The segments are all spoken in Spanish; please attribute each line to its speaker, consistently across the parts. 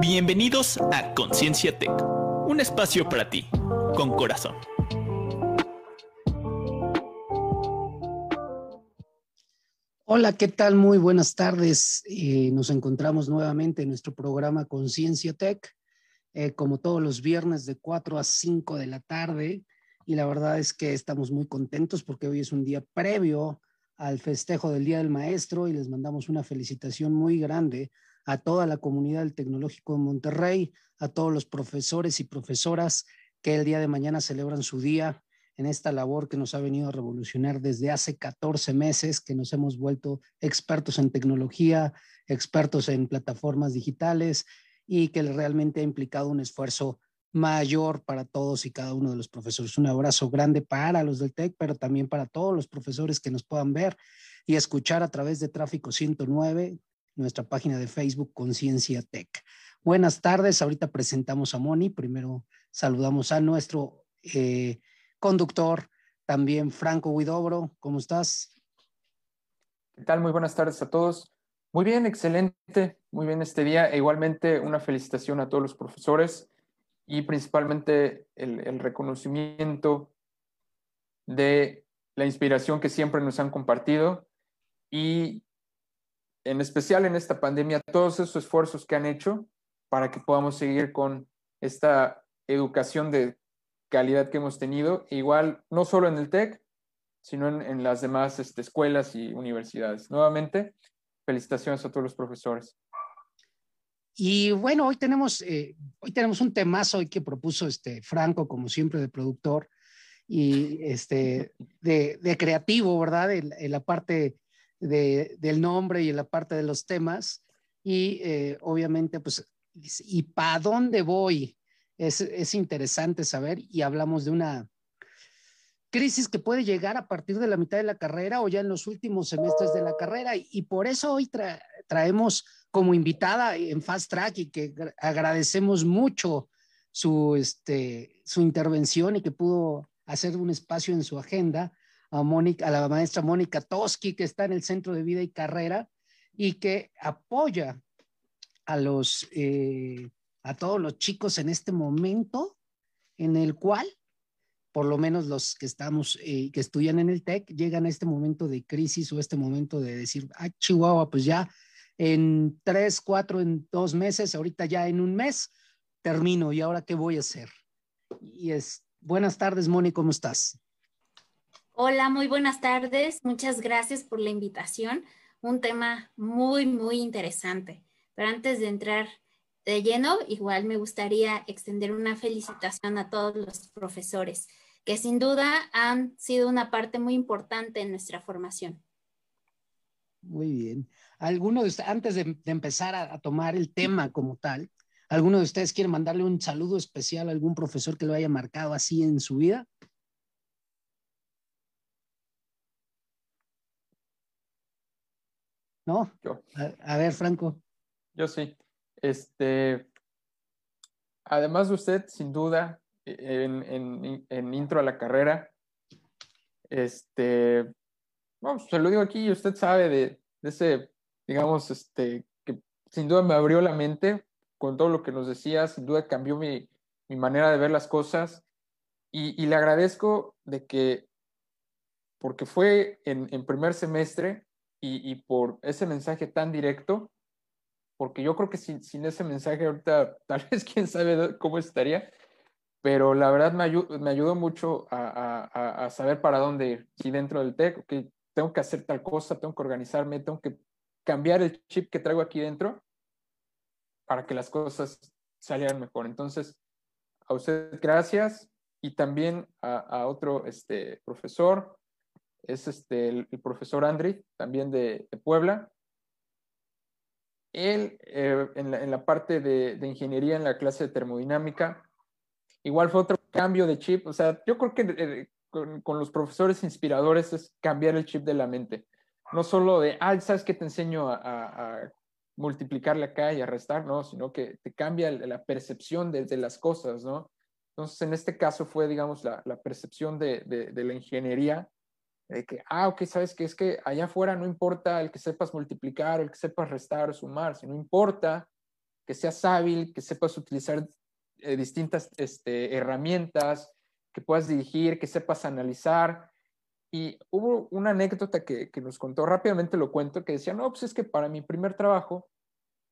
Speaker 1: Bienvenidos a Conciencia Tech, un espacio para ti, con corazón.
Speaker 2: Hola, ¿qué tal? Muy buenas tardes. Eh, nos encontramos nuevamente en nuestro programa Conciencia Tech, eh, como todos los viernes de 4 a 5 de la tarde. Y la verdad es que estamos muy contentos porque hoy es un día previo al festejo del Día del Maestro y les mandamos una felicitación muy grande a toda la comunidad del Tecnológico de Monterrey, a todos los profesores y profesoras que el día de mañana celebran su día en esta labor que nos ha venido a revolucionar desde hace 14 meses, que nos hemos vuelto expertos en tecnología, expertos en plataformas digitales y que realmente ha implicado un esfuerzo mayor para todos y cada uno de los profesores. Un abrazo grande para los del TEC, pero también para todos los profesores que nos puedan ver y escuchar a través de Tráfico 109, nuestra página de Facebook Conciencia Tech. Buenas tardes, ahorita presentamos a Moni. Primero saludamos a nuestro eh, conductor, también Franco Huidobro. ¿Cómo estás?
Speaker 3: ¿Qué tal? Muy buenas tardes a todos. Muy bien, excelente, muy bien este día. E igualmente una felicitación a todos los profesores y principalmente el, el reconocimiento de la inspiración que siempre nos han compartido y en especial en esta pandemia, todos esos esfuerzos que han hecho para que podamos seguir con esta educación de calidad que hemos tenido, igual no solo en el TEC, sino en, las demás este, escuelas y universidades. Nuevamente, felicitaciones a todos los profesores.
Speaker 2: Y bueno, hoy tenemos, eh, hoy tenemos un temazo hoy que propuso este Franco, como siempre, de productor y este, de, de creativo, ¿verdad? En, en la parte de, del nombre y en la parte de los temas. Y eh, obviamente, pues, ¿y para dónde voy? Es, es interesante saber y hablamos de una crisis que puede llegar a partir de la mitad de la carrera o ya en los últimos semestres de la carrera. Y, por eso hoy traemos como invitada en Fast Track y que agradecemos mucho su, este, su intervención y que pudo hacer un espacio en su agenda a, Mónica, a la maestra Mónica Toski, que está en el Centro de Vida y Carrera y que apoya a los, eh, a todos los chicos en este momento en el cual, por lo menos los que estamos, eh, que estudian en el TEC, llegan a este momento de crisis o este momento de decir, ah, Chihuahua, pues ya en tres, cuatro, en dos meses, ahorita ya en un mes, termino y ahora qué voy a hacer. Y es, buenas tardes, Mónica, ¿cómo estás?
Speaker 4: Hola, muy buenas tardes. Muchas gracias por la invitación. Un tema muy, muy interesante. Pero antes de entrar de lleno, igual me gustaría extender una felicitación a todos los profesores, que sin duda han sido una parte muy importante en nuestra formación.
Speaker 2: Muy bien. ¿Alguno de ustedes, antes de, empezar a, a, tomar el tema como tal, ¿alguno de ustedes quiere mandarle un saludo especial a algún profesor que lo haya marcado así en su vida? ¿No?
Speaker 3: Yo.
Speaker 2: A, a, ver, Franco.
Speaker 3: Yo sí. Este, además de usted, sin duda, en, en, en intro a la carrera, este, bueno, se lo digo aquí y usted sabe de, de, ese, digamos, este, que sin duda me abrió la mente con todo lo que nos decía, sin duda cambió mi, mi manera de ver las cosas y, y, le agradezco de que, porque fue en, en primer semestre, y, y, por ese mensaje tan directo, porque yo creo que sin, sin, ese mensaje ahorita tal vez quién sabe cómo estaría, pero la verdad me, ayud, me ayudó mucho a, a, a, saber para dónde ir. Si dentro del TEC, que tengo que hacer tal cosa, tengo que organizarme, tengo que cambiar el chip que traigo aquí dentro para que las cosas salieran mejor. Entonces, a usted gracias y también a, a otro este, profesor, es este, el, profesor Andri, también de, Puebla. Él, eh, en, la, en, la, parte de, de, ingeniería en la clase de termodinámica, igual fue otro cambio de chip. O sea, yo creo que eh, con, con, los profesores inspiradores es cambiar el chip de la mente. No solo de, ah, ¿sabes qué te enseño a, a, a multiplicarle acá y a restar? No, sino que te cambia la percepción de, de, las cosas, ¿no? Entonces, en este caso fue, digamos, la, la percepción de, de la ingeniería de que, ah, ok, sabes que es que allá afuera no importa el que sepas multiplicar, el que sepas restar o sumar, sino importa que seas hábil, que sepas utilizar eh, distintas este, herramientas, que puedas dirigir, que sepas analizar. Y hubo una anécdota que, que, nos contó, rápidamente lo cuento, que decía, no, pues es que para mi primer trabajo,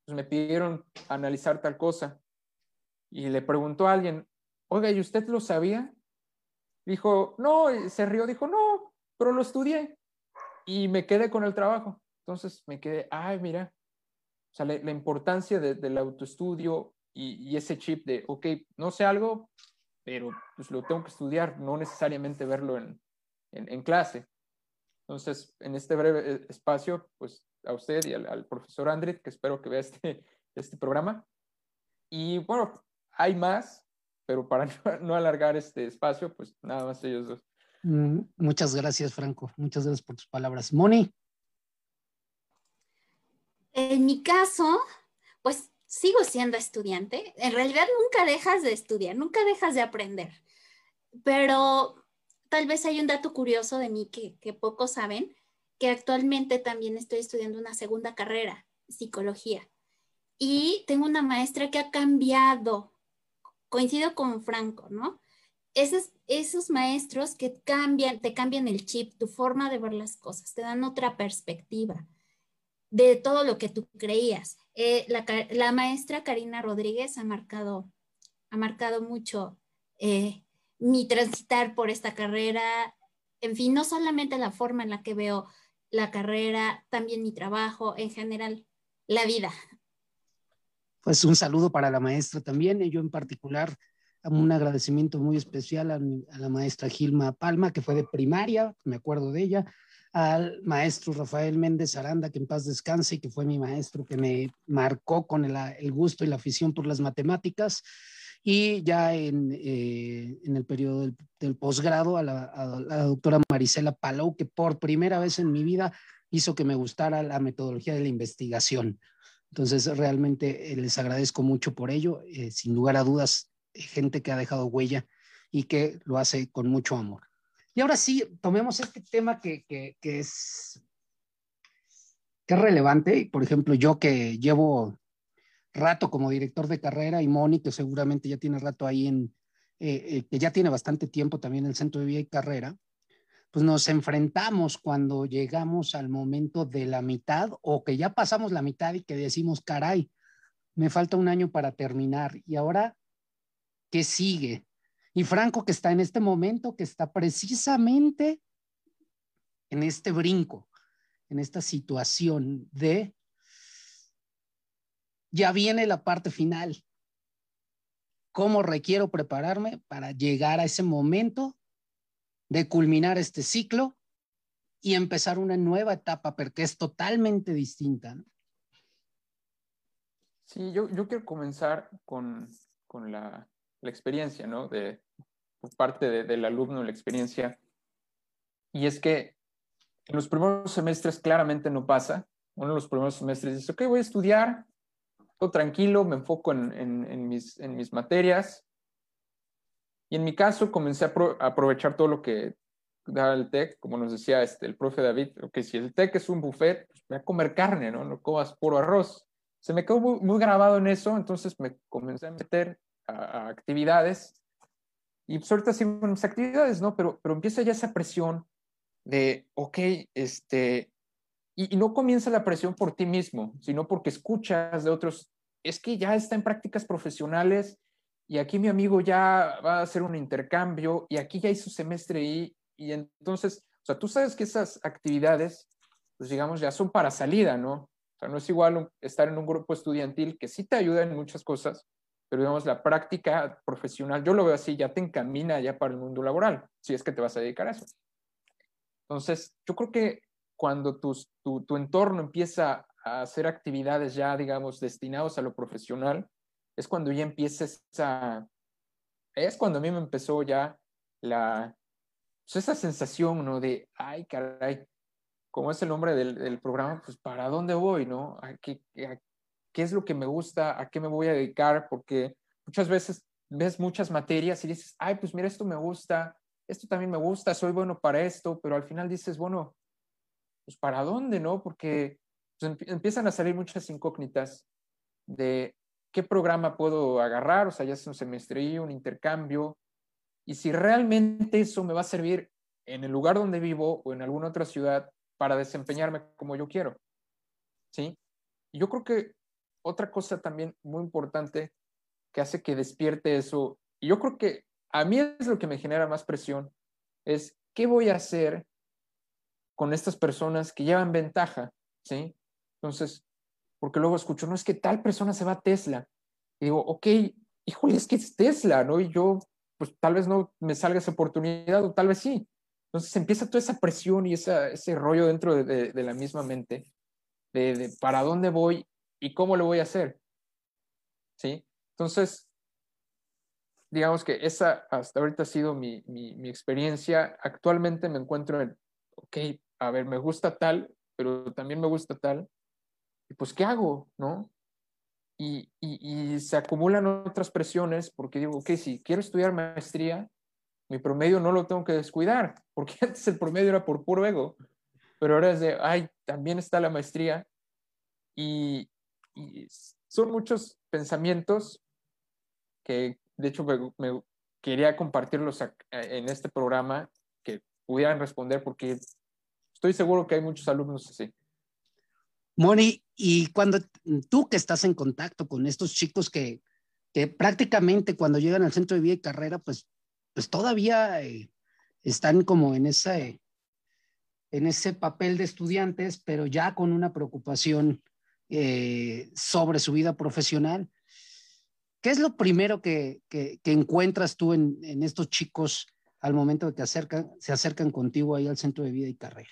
Speaker 3: pues me pidieron analizar tal cosa. Y le preguntó a alguien, oiga, ¿y usted lo sabía? Dijo, no, se rió, dijo, no, pero lo estudié y me quedé con el trabajo. Entonces me quedé, ay, mira, o la, importancia del autoestudio y, ese chip de, ok, no sé algo, pero pues lo tengo que estudiar, no necesariamente verlo en, en, clase. Entonces, en este breve eh, espacio, pues a usted y al, al profesor Andrit, que espero que vea este, este programa. Y bueno, hay más, pero para no, no, alargar este espacio, pues nada más ellos dos.
Speaker 2: Mm, muchas gracias, Franco. Muchas gracias por tus palabras. Moni.
Speaker 4: En mi caso, pues sigo siendo estudiante. En realidad nunca dejas de estudiar, nunca dejas de aprender. Pero tal vez hay un dato curioso de mí que, que pocos saben, que actualmente también estoy estudiando una segunda carrera, psicología. Y tengo una maestra que ha cambiado, coincido con Franco, ¿no? Esos, esos maestros que cambian, te cambian el chip, tu forma de ver las cosas, te dan otra perspectiva de todo lo que tú creías. Eh, la, la, maestra Karina Rodríguez ha marcado, ha marcado mucho eh, mi transitar por esta carrera, en fin, no solamente la forma en la que veo la carrera, también mi trabajo, en general, la vida.
Speaker 2: Pues un saludo para la maestra también, yo en particular, un agradecimiento muy especial a, la maestra Gilma Palma, que fue de primaria, me acuerdo de ella, al maestro Rafael Méndez Aranda, que en paz descanse y que fue mi maestro, que me marcó con el, el gusto y la afición por las matemáticas. Y ya en, eh, en el periodo del, del posgrado, a la, a la doctora Marisela Palou, que por primera vez en mi vida hizo que me gustara la metodología de la investigación. Entonces, realmente eh, les agradezco mucho por ello. Eh, sin lugar a dudas, gente que ha dejado huella y que lo hace con mucho amor. Y ahora sí, tomemos este tema que, que, que es, que es relevante. Por ejemplo, yo que llevo rato como director de carrera y Moni, que seguramente ya tiene rato ahí en, eh, eh, que ya tiene bastante tiempo también en el Centro de Vida y Carrera, pues nos enfrentamos cuando llegamos al momento de la mitad o que ya pasamos la mitad y que decimos, caray, me falta un año para terminar. Y ahora, ¿qué sigue? Y Franco que está en este momento, que está precisamente en este brinco, en esta situación de, ya viene la parte final. ¿Cómo requiero prepararme para llegar a ese momento de culminar este ciclo y empezar una nueva etapa, porque es totalmente distinta?
Speaker 3: Sí, yo, yo quiero comenzar con, con la, la experiencia, ¿no? De, por parte de, del alumno, la experiencia. Y es que en los primeros semestres claramente no pasa. Uno de los primeros semestres dice, ok, voy a estudiar, todo tranquilo, me enfoco en, mis, materias. Y en mi caso comencé a, pro, a, aprovechar todo lo que da el TEC, como nos decía este, el profe David, ok, si el TEC es un buffet, pues voy a comer carne, ¿no? No comas puro arroz. Se me quedó muy grabado en eso, entonces me comencé a meter a, a actividades y pues ahorita sigo en mis actividades, ¿no? Pero, pero empieza ya esa presión de, ok, este, y, y, no comienza la presión por ti mismo, sino porque escuchas de otros, es que ya está en prácticas profesionales y aquí mi amigo ya va a hacer un intercambio y aquí ya hizo semestre y, y entonces, o sea, tú sabes que esas actividades, pues digamos, ya son para salida, ¿no? O sea, no es igual estar en un grupo estudiantil que sí te ayuda en muchas cosas, pero digamos, la práctica profesional, yo lo veo así, ya te encamina ya para el mundo laboral, si es que te vas a dedicar a eso. Entonces, yo creo que cuando tu, tu, tu entorno empieza a hacer actividades ya, digamos, destinados a lo profesional, es cuando ya empieza esa, es cuando a mí me empezó ya la, pues esa sensación, ¿no? De, ay, caray, como es el nombre del, del programa, pues, ¿para dónde voy, no? ¿A qué, a qué es lo que me gusta, a qué me voy a dedicar, porque muchas veces ves muchas materias y dices, ay, pues mira, esto me gusta, esto también me gusta, soy bueno para esto, pero al final dices, bueno, pues para dónde, ¿no? Porque pues, empiezan a salir muchas incógnitas de, qué programa puedo agarrar, o sea, ya sea un semestre un intercambio, y si realmente eso me va a servir en el lugar donde vivo o en alguna otra ciudad para desempeñarme como yo quiero. ¿Sí? Yo creo que otra cosa también muy importante que hace que despierte eso, y yo creo que a mí es lo que me genera más presión, es qué voy a hacer con estas personas que llevan ventaja, ¿sí? Entonces, porque luego escucho, no es que tal persona se va a Tesla. Y digo, ok, híjole, es que es Tesla, ¿no? Y yo, pues tal vez no me salga esa oportunidad o tal vez sí. Entonces empieza toda esa presión y ese rollo dentro de, de, la misma mente de, de, para dónde voy y cómo lo voy a hacer. ¿Sí? Entonces, digamos que esa hasta ahorita ha sido mi, mi, mi experiencia. Actualmente me encuentro en, ok, a ver, me gusta tal, pero también me gusta tal y pues, ¿qué hago? ¿No? Y, y, se acumulan otras presiones porque digo, ok, si quiero estudiar maestría, mi promedio no lo tengo que descuidar, porque antes el promedio era por puro ego, pero ahora es de, ay, también está la maestría. Y, y son muchos pensamientos que, de hecho, me, me quería compartirlos en este programa, que pudieran responder, porque estoy seguro que hay muchos alumnos así.
Speaker 2: Moni, y cuando tú que estás en contacto con estos chicos que, que prácticamente cuando llegan al centro de vida y carrera, pues, pues todavía eh, están como en ese, en ese papel de estudiantes, pero ya con una preocupación eh, sobre su vida profesional. ¿Qué es lo primero que, encuentras tú en, en, estos chicos al momento de que se acercan contigo ahí al centro de vida y carrera?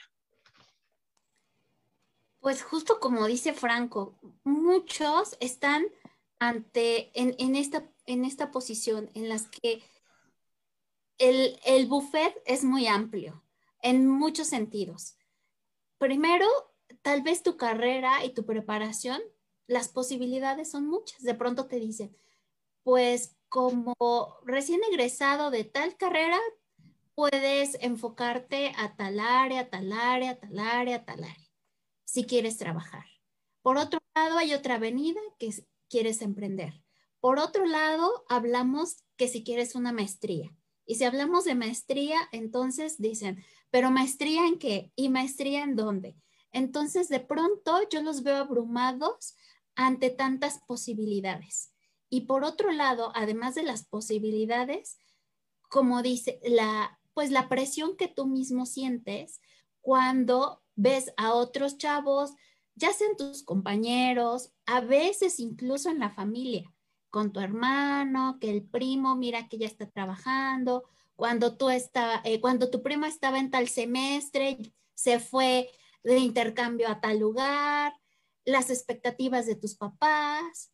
Speaker 4: Pues justo como dice Franco, muchos están ante, en, esta, en esta posición en las que el, el buffet es muy amplio en muchos sentidos. Primero, tal vez tu carrera y tu preparación, las posibilidades son muchas. De pronto te dicen, pues como recién egresado de tal carrera, puedes enfocarte a tal área, tal área, tal área, tal área si quieres trabajar. Por otro lado, hay otra avenida que quieres emprender. Por otro lado, hablamos que si quieres una maestría. Y si hablamos de maestría, entonces dicen, pero maestría en qué? ¿Y maestría en dónde? Entonces, de pronto yo los veo abrumados ante tantas posibilidades. Y por otro lado, además de las posibilidades, como dice, la, pues la presión que tú mismo sientes cuando ves a otros chavos, ya sean tus compañeros, a veces incluso en la familia, con tu hermano, que el primo mira que ya está trabajando, cuando tú estaba, eh, cuando tu primo estaba en tal semestre, se fue de intercambio a tal lugar, las expectativas de tus papás,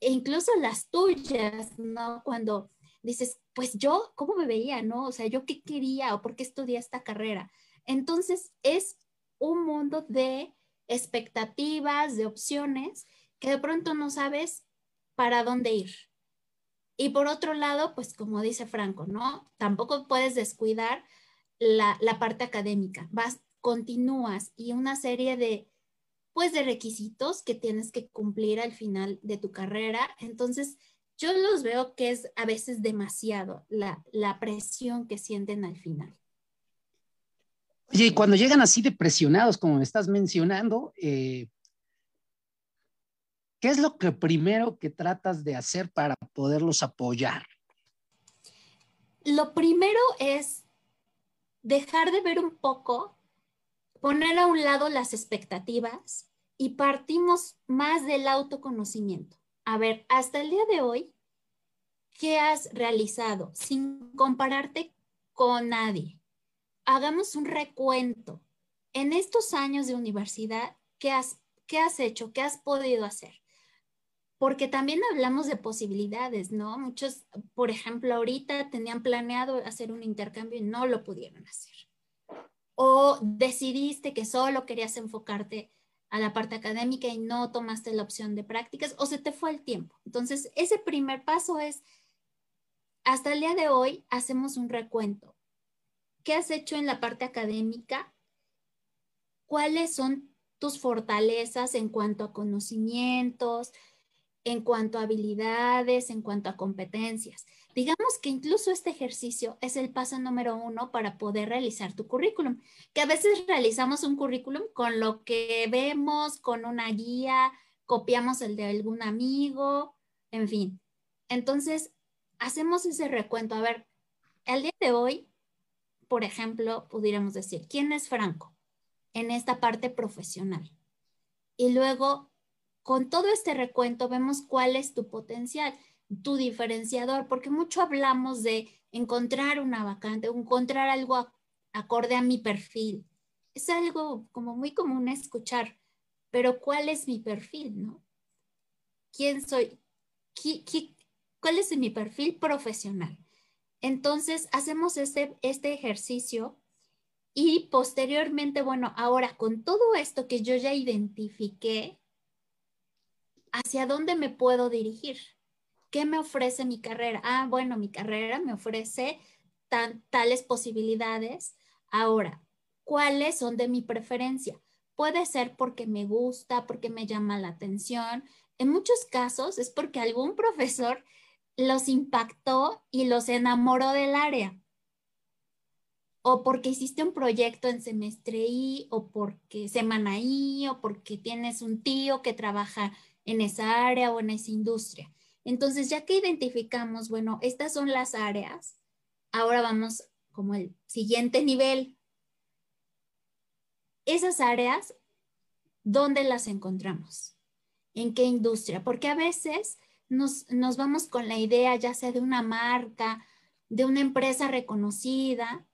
Speaker 4: e incluso las tuyas, ¿no? Cuando dices, pues yo, ¿cómo me veía, no? O sea, yo qué quería o por qué estudié esta carrera. Entonces, es un mundo de expectativas, de opciones, que de pronto no sabes para dónde ir. Y por otro lado, pues como dice Franco, ¿no? Tampoco puedes descuidar la, la parte académica. Vas, continúas y una serie de, pues, de requisitos que tienes que cumplir al final de tu carrera. Entonces, yo los veo que es a veces demasiado la, la presión que sienten al final.
Speaker 2: Oye, y cuando llegan así de presionados, como me estás mencionando, eh, ¿qué es lo que primero que tratas de hacer para poderlos apoyar?
Speaker 4: Lo primero es dejar de ver un poco, poner a un lado las expectativas y partimos más del autoconocimiento. A ver, hasta el día de hoy, ¿qué has realizado sin compararte con nadie? hagamos un recuento. En estos años de universidad, ¿qué has, qué has hecho? ¿Qué has podido hacer? Porque también hablamos de posibilidades, ¿no? Muchos, por ejemplo, ahorita tenían planeado hacer un intercambio y no lo pudieron hacer. O decidiste que solo querías enfocarte a la parte académica y no tomaste la opción de prácticas o se te fue el tiempo. Entonces, ese primer paso es, hasta el día de hoy hacemos un recuento. ¿Qué has hecho en la parte académica? ¿Cuáles son tus fortalezas en cuanto a conocimientos? en cuanto a habilidades, en cuanto a competencias. Digamos que incluso este ejercicio es el paso número uno para poder realizar tu currículum, que a veces realizamos un currículum con lo que vemos, con una guía, copiamos el de algún amigo, en fin. Entonces, hacemos ese recuento. A ver, el día de hoy, por ejemplo, pudiéramos decir, ¿quién es Franco en esta parte profesional? Y luego, con todo este recuento, vemos cuál es tu potencial tu diferenciador, porque mucho hablamos de encontrar una vacante, encontrar algo acorde a mi perfil. Es algo como muy común escuchar, pero ¿cuál es mi perfil, no? ¿Quién soy? cuál es mi perfil profesional? Entonces, hacemos este, este ejercicio y posteriormente, bueno, ahora con todo esto que yo ya identifiqué, ¿hacia dónde me puedo dirigir? ¿Qué me ofrece mi carrera? Ah, bueno, mi carrera me ofrece tales posibilidades. Ahora, ¿cuáles son de mi preferencia? Puede ser porque me gusta, porque me llama la atención. En muchos casos es porque algún profesor los impactó y los enamoró del área. O porque hiciste un proyecto en semestre I, o porque semana I, o porque tienes un tío que trabaja en esa área o en esa industria. Entonces, ya que identificamos, bueno, estas son las áreas, ahora vamos como el siguiente nivel. Esas áreas, ¿dónde las encontramos? ¿En qué industria? Porque a veces nos, nos vamos con la idea ya sea de una marca, de una empresa reconocida,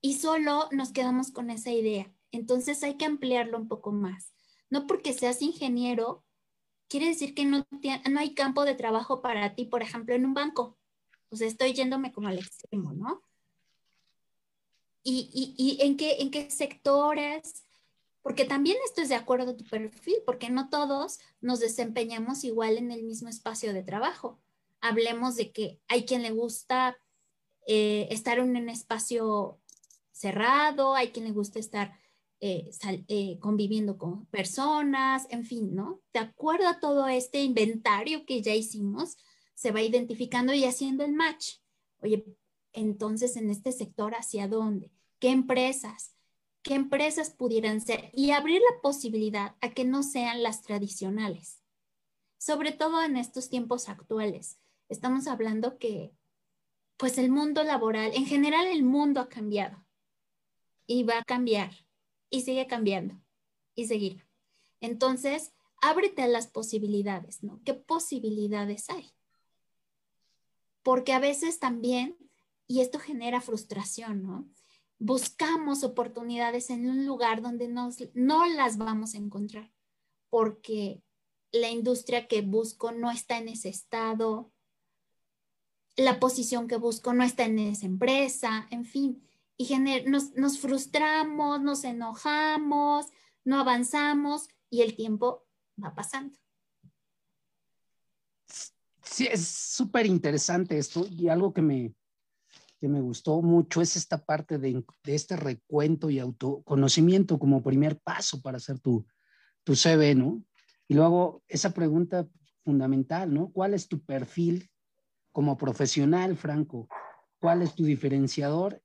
Speaker 4: y solo nos quedamos con esa idea. Entonces hay que ampliarlo un poco más. No porque seas ingeniero quiere decir que no, no hay campo de trabajo para ti, por ejemplo, en un banco. Sea, estoy yéndome como al extremo, ¿no? ¿Y, y, y en, qué, en qué sectores? Porque también esto es de acuerdo a tu perfil, porque no todos nos desempeñamos igual en el mismo espacio de trabajo. Hablemos de que hay quien le gusta eh, estar en un espacio cerrado, hay quien le gusta estar eh, eh, conviviendo con personas, en fin, ¿no? De acuerdo a todo este inventario que ya hicimos, se va identificando y haciendo el match. Oye, entonces en este sector, ¿hacia dónde? ¿Qué empresas? ¿Qué empresas pudieran ser? Y abrir la posibilidad a que no sean las tradicionales. Sobre todo en estos tiempos actuales. Estamos hablando que, pues el mundo laboral, en general el mundo ha cambiado y va a cambiar y sigue cambiando y seguir. Entonces, ábrete a las posibilidades, ¿no? ¿Qué posibilidades hay? Porque a veces también, y esto genera frustración, ¿no? Buscamos oportunidades en un lugar donde nos, no las vamos a encontrar, porque la industria que busco no está en ese estado, la posición que busco no está en esa empresa, en fin y nos, nos frustramos, nos enojamos, no avanzamos y el tiempo va pasando.
Speaker 2: Sí, es súper interesante esto y algo que me, que me gustó mucho es esta parte de, de, este recuento y autoconocimiento como primer paso para hacer tu, tu CV, ¿no? Y luego esa pregunta fundamental, ¿no? ¿Cuál es tu perfil como profesional, Franco? ¿Cuál es tu diferenciador?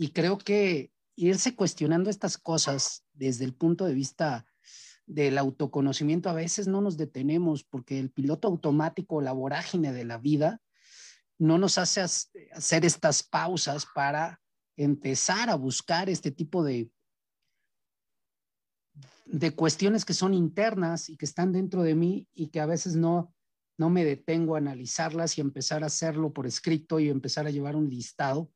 Speaker 2: Y creo que irse cuestionando estas cosas desde el punto de vista del autoconocimiento, a veces no nos detenemos porque el piloto automático, la vorágine de la vida, no nos hace hacer estas pausas para empezar a buscar este tipo de, de cuestiones que son internas y que están dentro de mí y que a veces no, no me detengo a analizarlas y empezar a hacerlo por escrito y empezar a llevar un listado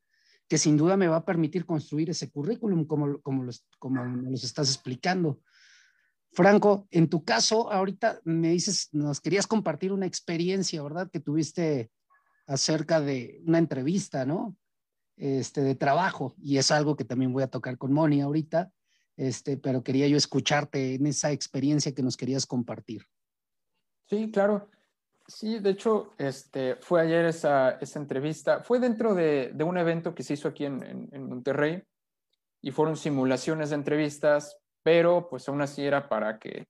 Speaker 2: que sin duda me va a permitir construir ese currículum como, como, los, como los estás explicando. Franco, en tu caso, ahorita me dices, nos querías compartir una experiencia, ¿verdad? Que tuviste acerca de una entrevista, ¿no? Este, de trabajo, y es algo que también voy a tocar con Moni ahorita, este, pero quería yo escucharte en esa experiencia que nos querías compartir.
Speaker 3: Sí, claro. Sí, de hecho, este, fue ayer esa, entrevista. Fue dentro de, un evento que se hizo aquí en, Monterrey y fueron simulaciones de entrevistas, pero pues aún así era para que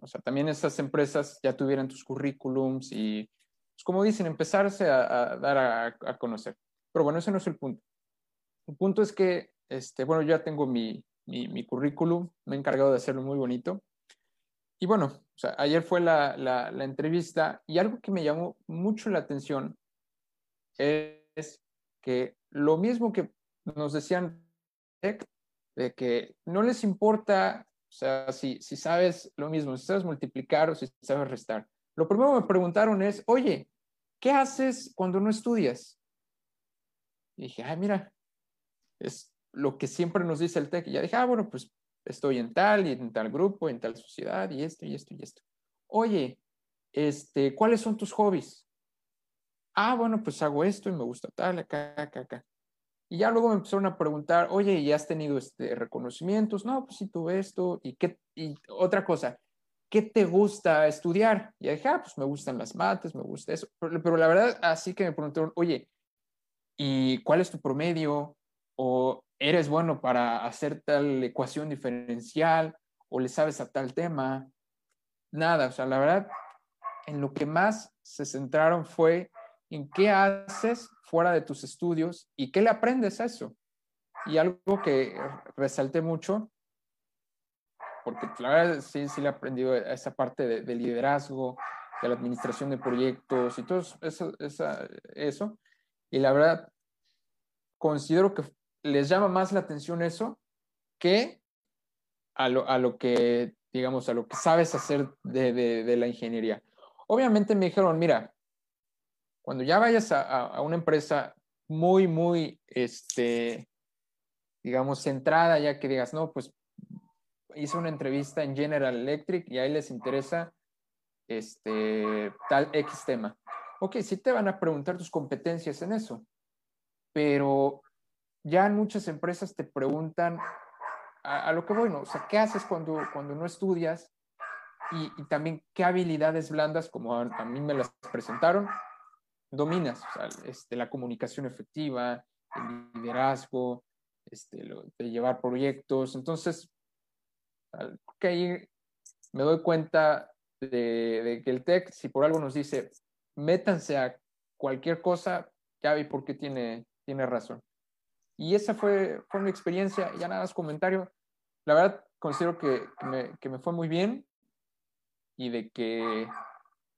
Speaker 3: O sea, también esas empresas ya tuvieran tus currículums y, pues, como dicen, empezarse a, dar a, conocer. Pero bueno, ese no es el punto. El punto es que, este, bueno, ya tengo mi, mi currículum, me he encargado de hacerlo muy bonito. Y bueno, o sea, ayer fue la, la, entrevista y algo que me llamó mucho la atención es que lo mismo que nos decían de que no les importa, o sea, si, si sabes lo mismo, si sabes multiplicar o si sabes restar. Lo primero que me preguntaron es, oye, ¿qué haces cuando no estudias? Y dije, ay, mira, es lo que siempre nos dice el TEC. Y ya dije, ah, bueno, pues estoy en tal y en tal grupo, en tal sociedad y esto y esto y esto. Oye, este, ¿cuáles son tus hobbies? Ah, bueno, pues hago esto y me gusta tal, acá, acá, acá. Y ya luego me empezaron a preguntar, oye, ¿y has tenido este, reconocimientos? No, pues sí tuve esto. ¿Y, qué, y otra cosa, ¿qué te gusta estudiar? Y dije, ah, pues me gustan las mates, me gusta eso. Pero, pero, la verdad, así que me preguntaron, oye, ¿y cuál es tu promedio? ¿O eres bueno para hacer tal ecuación diferencial? ¿O le sabes a tal tema? Nada, o sea, la verdad, en lo que más se centraron fue en qué haces fuera de tus estudios y qué le aprendes a eso. Y algo que resalté mucho, porque la verdad sí, sí le he aprendido esa parte de, liderazgo, de la administración de proyectos y todo eso, eso. Y la verdad, considero que les llama más la atención eso que a lo, a lo que, digamos, a lo que sabes hacer de, de la ingeniería. Obviamente me dijeron, mira, cuando ya vayas a, una empresa muy, muy, este, digamos, centrada, ya que digas, no, pues hice una entrevista en General Electric y ahí les interesa este, tal X tema. Ok, sí te van a preguntar tus competencias en eso, pero ya muchas empresas te preguntan a, lo que voy, ¿no? O sea, ¿qué haces cuando, cuando no estudias? Y, también qué habilidades blandas, como a mí me las presentaron, dominas, o sea, este, la comunicación efectiva, el liderazgo, este, de llevar proyectos. Entonces, que ahí me doy cuenta de, que el TEC, si por algo nos dice, métanse a cualquier cosa, ya vi por qué tiene, tiene razón. Y esa fue, fue mi experiencia, ya nada más comentario. La verdad, considero que, me, que me fue muy bien y de que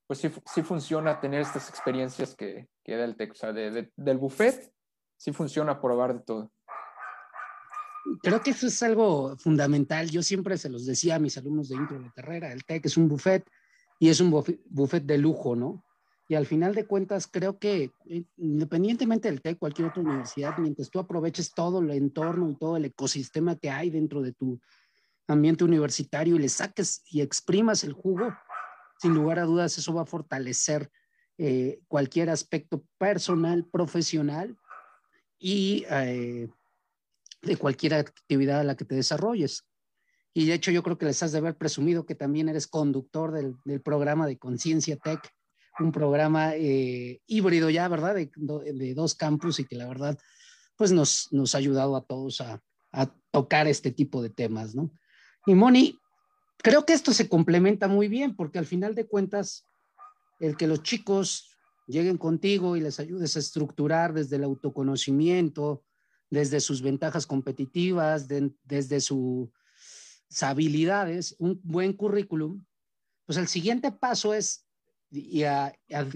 Speaker 3: pues sí, sí funciona tener estas experiencias que, que da el TEC. O sea, del buffet, sí funciona probar de todo.
Speaker 2: Creo que eso es algo fundamental. Yo siempre se los decía a mis alumnos de intro de carrera, el TEC es un buffet y es un buffet de lujo, ¿no? Y al final de cuentas, creo que eh, independientemente del TEC, cualquier otra universidad, mientras tú aproveches todo el entorno y todo el ecosistema que hay dentro de tu ambiente universitario y le saques y exprimas el jugo, sin lugar a dudas eso va a fortalecer eh, cualquier aspecto personal, profesional y eh, de cualquier actividad a la que te desarrolles. Y de hecho yo creo que les has de haber presumido que también eres conductor del, programa de Conciencia Tech, un programa eh, híbrido ya, ¿verdad? De, dos campus y que la verdad pues nos, ha ayudado a todos a tocar este tipo de temas, ¿no? Y Moni, creo que esto se complementa muy bien porque al final de cuentas, el que los chicos lleguen contigo y les ayudes a estructurar desde el autoconocimiento, desde sus ventajas competitivas, desde sus habilidades, un buen currículum, pues el siguiente paso es y a,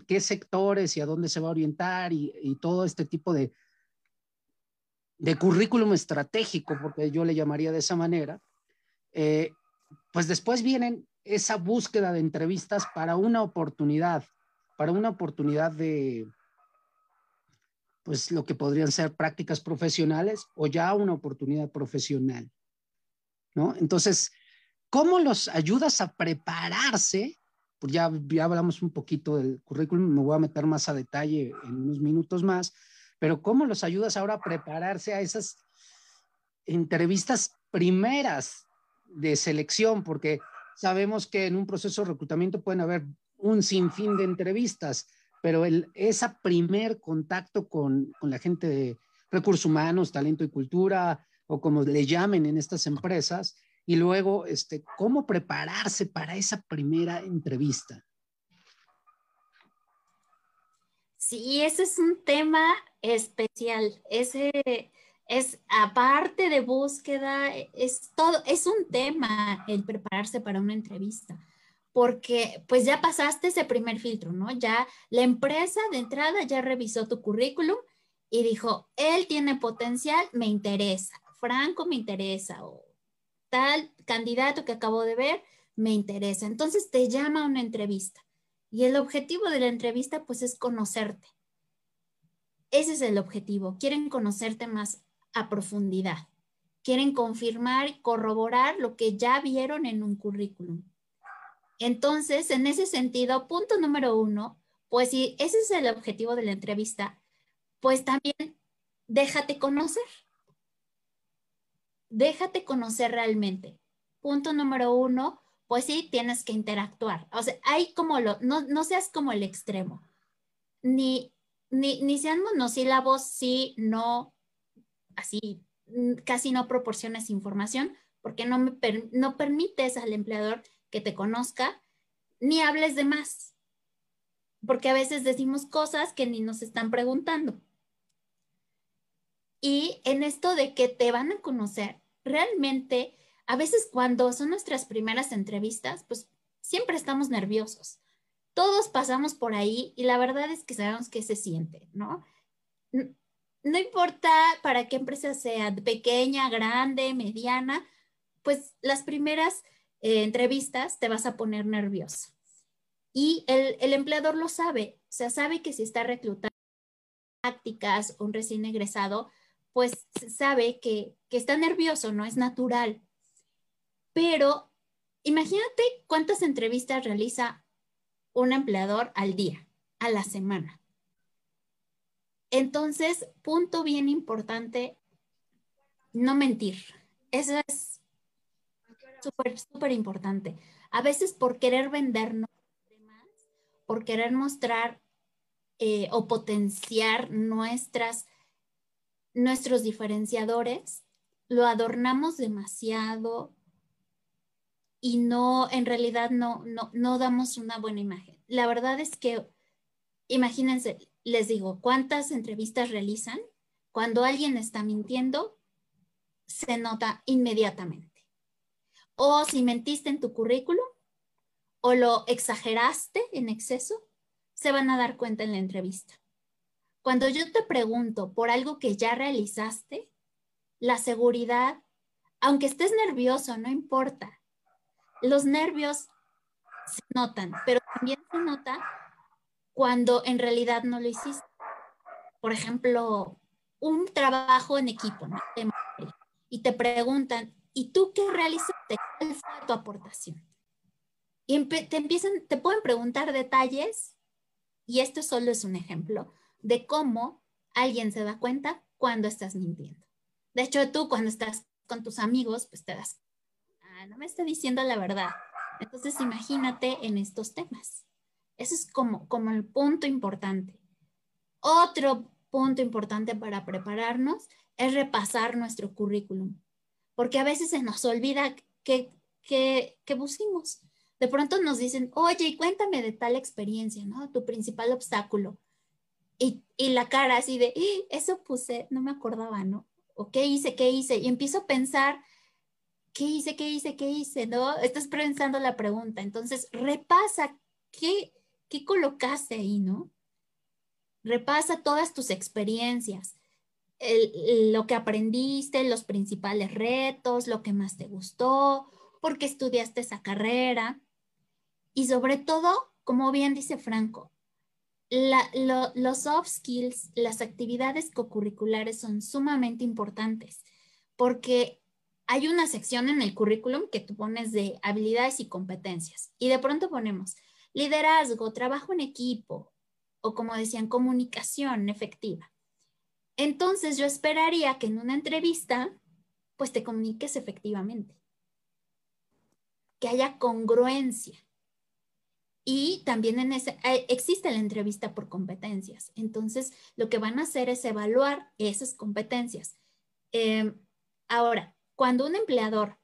Speaker 2: qué sectores y a dónde se va a orientar y, todo este tipo de, de currículum estratégico, porque yo le llamaría de esa manera, eh, pues después vienen esa búsqueda de entrevistas para una oportunidad, para una oportunidad de, pues lo que podrían ser prácticas profesionales o ya una oportunidad profesional, ¿no? Entonces, ¿cómo los ayudas a prepararse? Pues ya, ya hablamos un poquito del currículum, me voy a meter más a detalle en unos minutos más, pero ¿cómo los ayudas ahora a prepararse a esas entrevistas primeras de selección, porque sabemos que en un proceso de reclutamiento pueden haber un sinfín de entrevistas, pero el, ese primer contacto con, con la gente de recursos humanos, talento y cultura, o como le llamen en estas empresas, y luego, este, cómo prepararse para esa primera entrevista.
Speaker 4: Sí, ese es un tema especial. Ese es aparte de búsqueda, es todo, es un tema el prepararse para una entrevista, porque pues ya pasaste ese primer filtro, ¿no? Ya la empresa de entrada ya revisó tu currículum y dijo, él tiene potencial, me interesa, Franco me interesa, o tal candidato que acabo de ver, me interesa. Entonces te llama a una entrevista. Y el objetivo de la entrevista pues es conocerte. Ese es el objetivo. Quieren conocerte más a profundidad. Quieren confirmar y corroborar lo que ya vieron en un currículum. Entonces, en ese sentido, punto número uno, pues si ese es el objetivo de la entrevista, pues también déjate conocer. Déjate conocer realmente. Punto número uno, pues sí, tienes que interactuar. O sea, hay como lo, no, no seas como el extremo. Ni, ni, ni sean monosílabos, sí, no, así, casi no proporcionas información porque no, me no permites al empleador que te conozca, ni hables de más, porque a veces decimos cosas que ni nos están preguntando. Y en esto de que te van a conocer, realmente, a veces cuando son nuestras primeras entrevistas, pues siempre estamos nerviosos. Todos pasamos por ahí y la verdad es que sabemos qué se siente, ¿no? No importa para qué empresa sea, pequeña, grande, mediana, pues las primeras eh, entrevistas te vas a poner nervioso. Y el, el empleador lo sabe, o sea, sabe que si está reclutando prácticas, un recién egresado, pues sabe que, está nervioso, ¿no? Es natural. Pero imagínate cuántas entrevistas realiza un empleador al día, a la semana. Entonces, punto bien importante, no mentir. Eso es súper, súper importante. A veces por querer vendernos por querer mostrar eh, o potenciar nuestras nuestros diferenciadores, lo adornamos demasiado y no, en realidad no, no, no damos una buena imagen. La verdad es que, imagínense, les digo, ¿cuántas entrevistas realizan? Cuando alguien está mintiendo, se nota inmediatamente. O si mentiste en tu currículum o lo exageraste en exceso, se van a dar cuenta en la entrevista. Cuando yo te pregunto por algo que ya realizaste, la seguridad, aunque estés nervioso, no importa. Los nervios se notan, pero también se nota cuando en realidad no lo hiciste. Por ejemplo, un trabajo en equipo, ¿no? Y te preguntan, ¿y tú qué realizaste? ¿Cuál fue tu aportación? Y te empiezan, te pueden preguntar detalles, y esto solo es un ejemplo, de cómo alguien se da cuenta cuando estás mintiendo. De hecho, tú cuando estás con tus amigos, pues te das, ah, no me está diciendo la verdad. Entonces, imagínate en estos temas. Ese es como, como el punto importante. Otro punto importante para prepararnos es repasar nuestro currículum, porque a veces se nos olvida que, que, que pusimos. De pronto nos dicen, oye, cuéntame de tal experiencia, ¿no? Tu principal obstáculo y, la cara así de, ¡Ah! eso puse, no me acordaba, ¿no? ¿O qué hice, qué hice? Y empiezo a pensar, ¿qué hice, qué hice, qué hice? ¿No? Estás pensando la pregunta. Entonces, repasa, ¿qué, qué colocaste ahí, no? Repasa todas tus experiencias, lo que aprendiste, los principales retos, lo que más te gustó, por qué estudiaste esa carrera. Y sobre todo, como bien dice Franco, los soft skills, las actividades cocurriculares son sumamente importantes porque hay una sección en el currículum que tú pones de habilidades y competencias y de pronto ponemos liderazgo, trabajo en equipo o como decían, comunicación efectiva. Entonces yo esperaría que en una entrevista pues te comuniques efectivamente, que haya congruencia y también en ese, eh, existe la entrevista por competencias. Entonces, lo que van a hacer es evaluar esas competencias. Em, ahora, cuando un empleador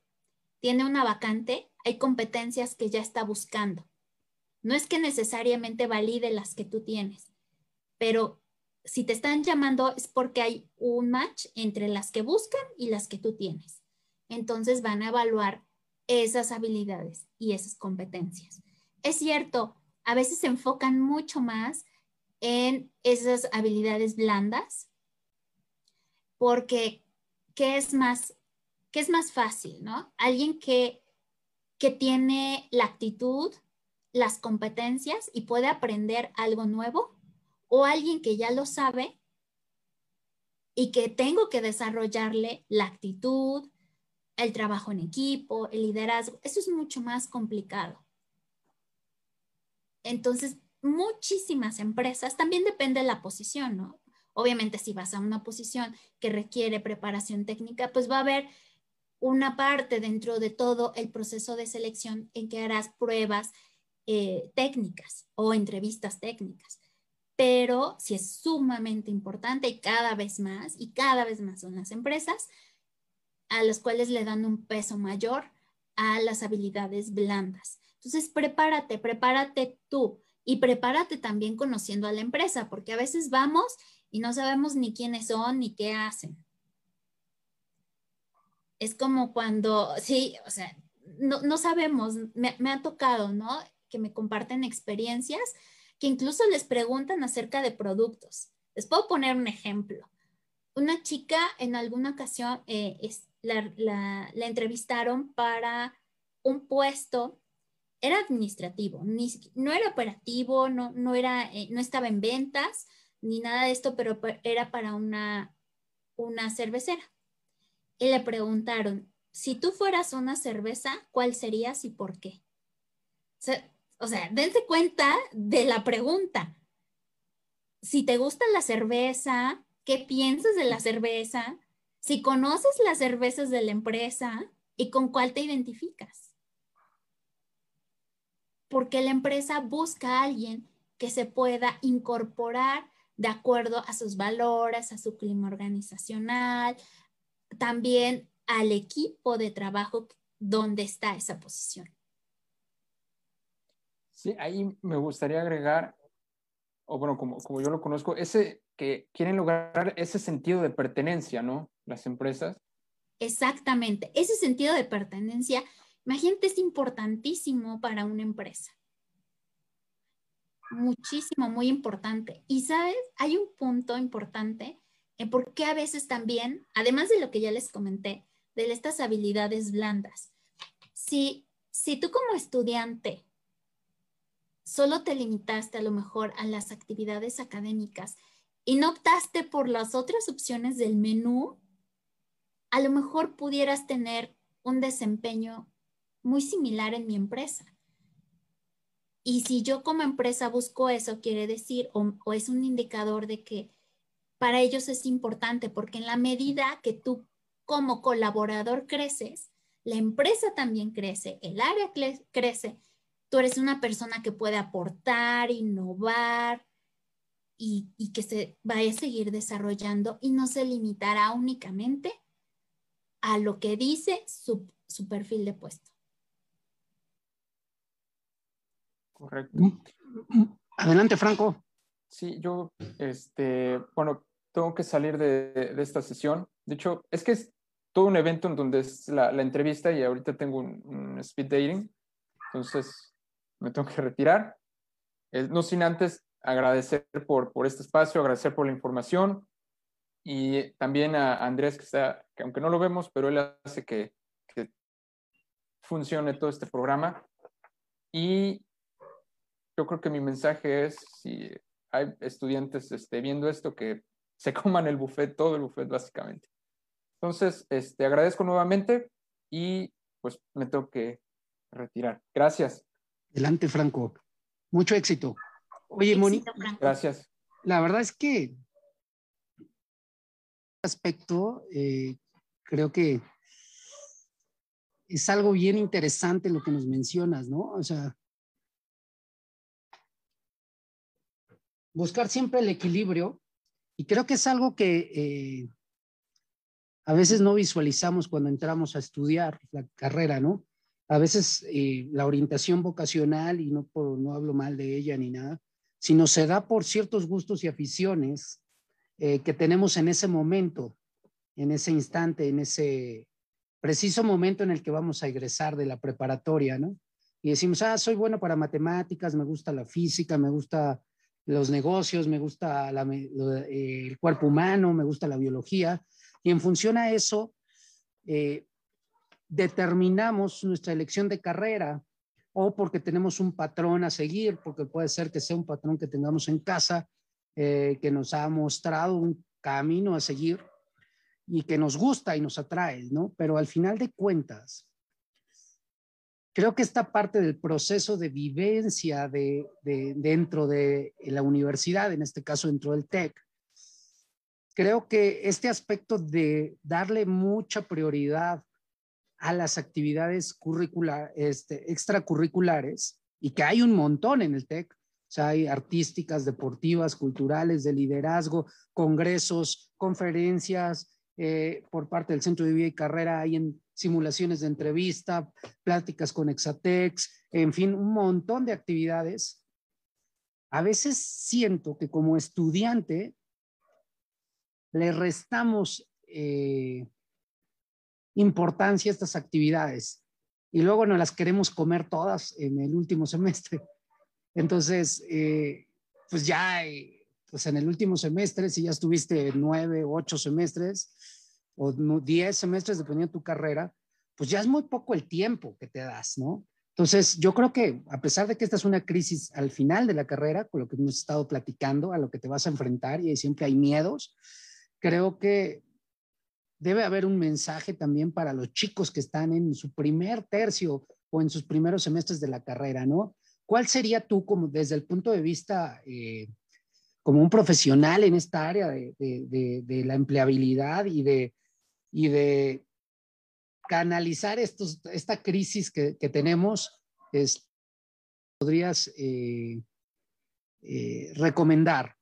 Speaker 4: tiene una vacante, hay competencias que ya está buscando. No es que necesariamente valide las que tú tienes, pero si te están llamando es porque hay un match entre las que buscan y las que tú tienes. Entonces van a evaluar esas habilidades y esas competencias. Es cierto, a veces se enfocan mucho más en esas habilidades blandas, porque ¿qué es más, qué es más fácil, no? Alguien que, que tiene la actitud, las competencias y puede aprender algo nuevo, o alguien que ya lo sabe y que tengo que desarrollarle la actitud, el trabajo en equipo, el liderazgo. Eso es mucho más complicado. Entonces, muchísimas empresas, también depende de la posición, ¿no? Obviamente, si vas a una posición que requiere preparación técnica, pues va a haber una parte dentro de todo el proceso de selección en que harás pruebas eh, técnicas o entrevistas técnicas. Pero si es sumamente importante y cada vez más, y cada vez más son las empresas a las cuales le dan un peso mayor a las habilidades blandas. Entonces, prepárate, prepárate tú y prepárate también conociendo a la empresa, porque a veces vamos y no sabemos ni quiénes son ni qué hacen. Es como cuando, sí, o sea, no, sabemos, me, me ha tocado, ¿no? Que me comparten experiencias que incluso les preguntan acerca de productos. Les puedo poner un ejemplo. Una chica en alguna ocasión eh, la, la, entrevistaron para un puesto era administrativo, no era operativo, no, no, era, eh, no estaba en ventas ni nada de esto, pero era para una, una cervecera. Y le preguntaron, si tú fueras una cerveza, ¿cuál serías y por qué? O sea, dense cuenta de la pregunta. Si te gusta la cerveza, ¿qué piensas de la cerveza? Si conoces las cervezas de la empresa y con cuál te identificas porque la empresa busca a alguien que se pueda incorporar de acuerdo a sus valores, a su clima organizacional, también al equipo de trabajo donde está esa posición.
Speaker 3: Sí, ahí me gustaría agregar, o bueno, como, como yo lo conozco, ese que quieren lograr ese sentido de pertenencia, ¿no? Las empresas.
Speaker 4: Exactamente, ese sentido de pertenencia Imagínate, es importantísimo para una empresa. Muchísimo, muy importante. Y sabes, hay un punto importante en por qué a veces también, además de lo que ya les comenté, de estas habilidades blandas, si, si tú como estudiante solo te limitaste a lo mejor a las actividades académicas y no optaste por las otras opciones del menú, a lo mejor pudieras tener un desempeño muy similar en mi empresa. Y si yo como empresa busco eso, quiere decir, o, es un indicador de que para ellos es importante, porque en la medida que tú como colaborador creces, la empresa también crece, el área crece, tú eres una persona que puede aportar, innovar y, que se vaya a seguir desarrollando y no se limitará únicamente a lo que dice su perfil de puesto.
Speaker 3: Correcto.
Speaker 2: Mm, mm, adelante, Franco.
Speaker 3: Sí, yo, este, bueno, tengo que salir de, de esta sesión. De hecho, es que es todo un evento en donde es la, la entrevista y ahorita tengo un, speed dating, entonces me tengo que retirar. Eh, no sin antes agradecer por, por este espacio, agradecer por la información y también a Andrés, que está, que aunque no lo vemos, pero él hace que, que funcione todo este programa. Y yo creo que mi mensaje es, si hay estudiantes este, viendo esto, que se coman el buffet, todo el buffet básicamente. Entonces, este, agradezco nuevamente y pues me tengo que retirar. Gracias.
Speaker 2: Adelante, Franco. Mucho éxito. Oye, Moni.
Speaker 3: Gracias.
Speaker 2: La verdad es que aspecto eh, creo que es algo bien interesante lo que nos mencionas, ¿no? O sea, buscar siempre el equilibrio y creo que es algo que eh, a veces no visualizamos cuando entramos a estudiar la carrera, ¿no? A veces eh, la orientación vocacional, y no, por, no hablo mal de ella ni nada, sino se da por ciertos gustos y aficiones eh, que tenemos en ese momento, en ese instante, en ese preciso momento en el que vamos a egresar de la preparatoria, ¿no? Y decimos, ah, soy bueno para matemáticas, me gusta la física, me gusta los negocios, me gusta el cuerpo humano, me gusta la biología, y en función a eso, eh, determinamos nuestra elección de carrera o porque tenemos un patrón a seguir, porque puede ser que sea un patrón que tengamos en casa, eh, que nos ha mostrado un camino a seguir y que nos gusta y nos atrae, ¿no? Pero al final de cuentas, creo que esta parte del proceso de vivencia de, de, dentro de la universidad, en este caso dentro del TEC, creo que este aspecto de darle mucha prioridad a las actividades este, extracurriculares, y que hay un montón en el TEC, o sea, hay artísticas, deportivas, culturales, de liderazgo, congresos, conferencias, eh, por parte del Centro de Vida y Carrera, hay en simulaciones de entrevista, pláticas con Exatex, en fin, un montón de actividades. A veces siento que como estudiante le restamos eh, importancia a estas actividades y luego no las queremos comer todas en el último semestre. Entonces, eh, pues ya, eh, pues en el último semestre, si ya estuviste nueve, ocho semestres o diez semestres, dependiendo de tu carrera, pues ya es muy poco el tiempo que te das, ¿no? Entonces, yo creo que a pesar de que esta es una crisis al final de la carrera, con lo que hemos estado platicando, a lo que te vas a enfrentar y siempre hay miedos, creo que debe haber un mensaje también para los chicos que están en su primer tercio o en sus primeros semestres de la carrera, ¿no? ¿Cuál sería tú como desde el punto de vista eh, como un profesional en esta área de, la empleabilidad y de, y de canalizar estos, esta crisis que, tenemos? Es, ¿Podrías eh, eh, recomendar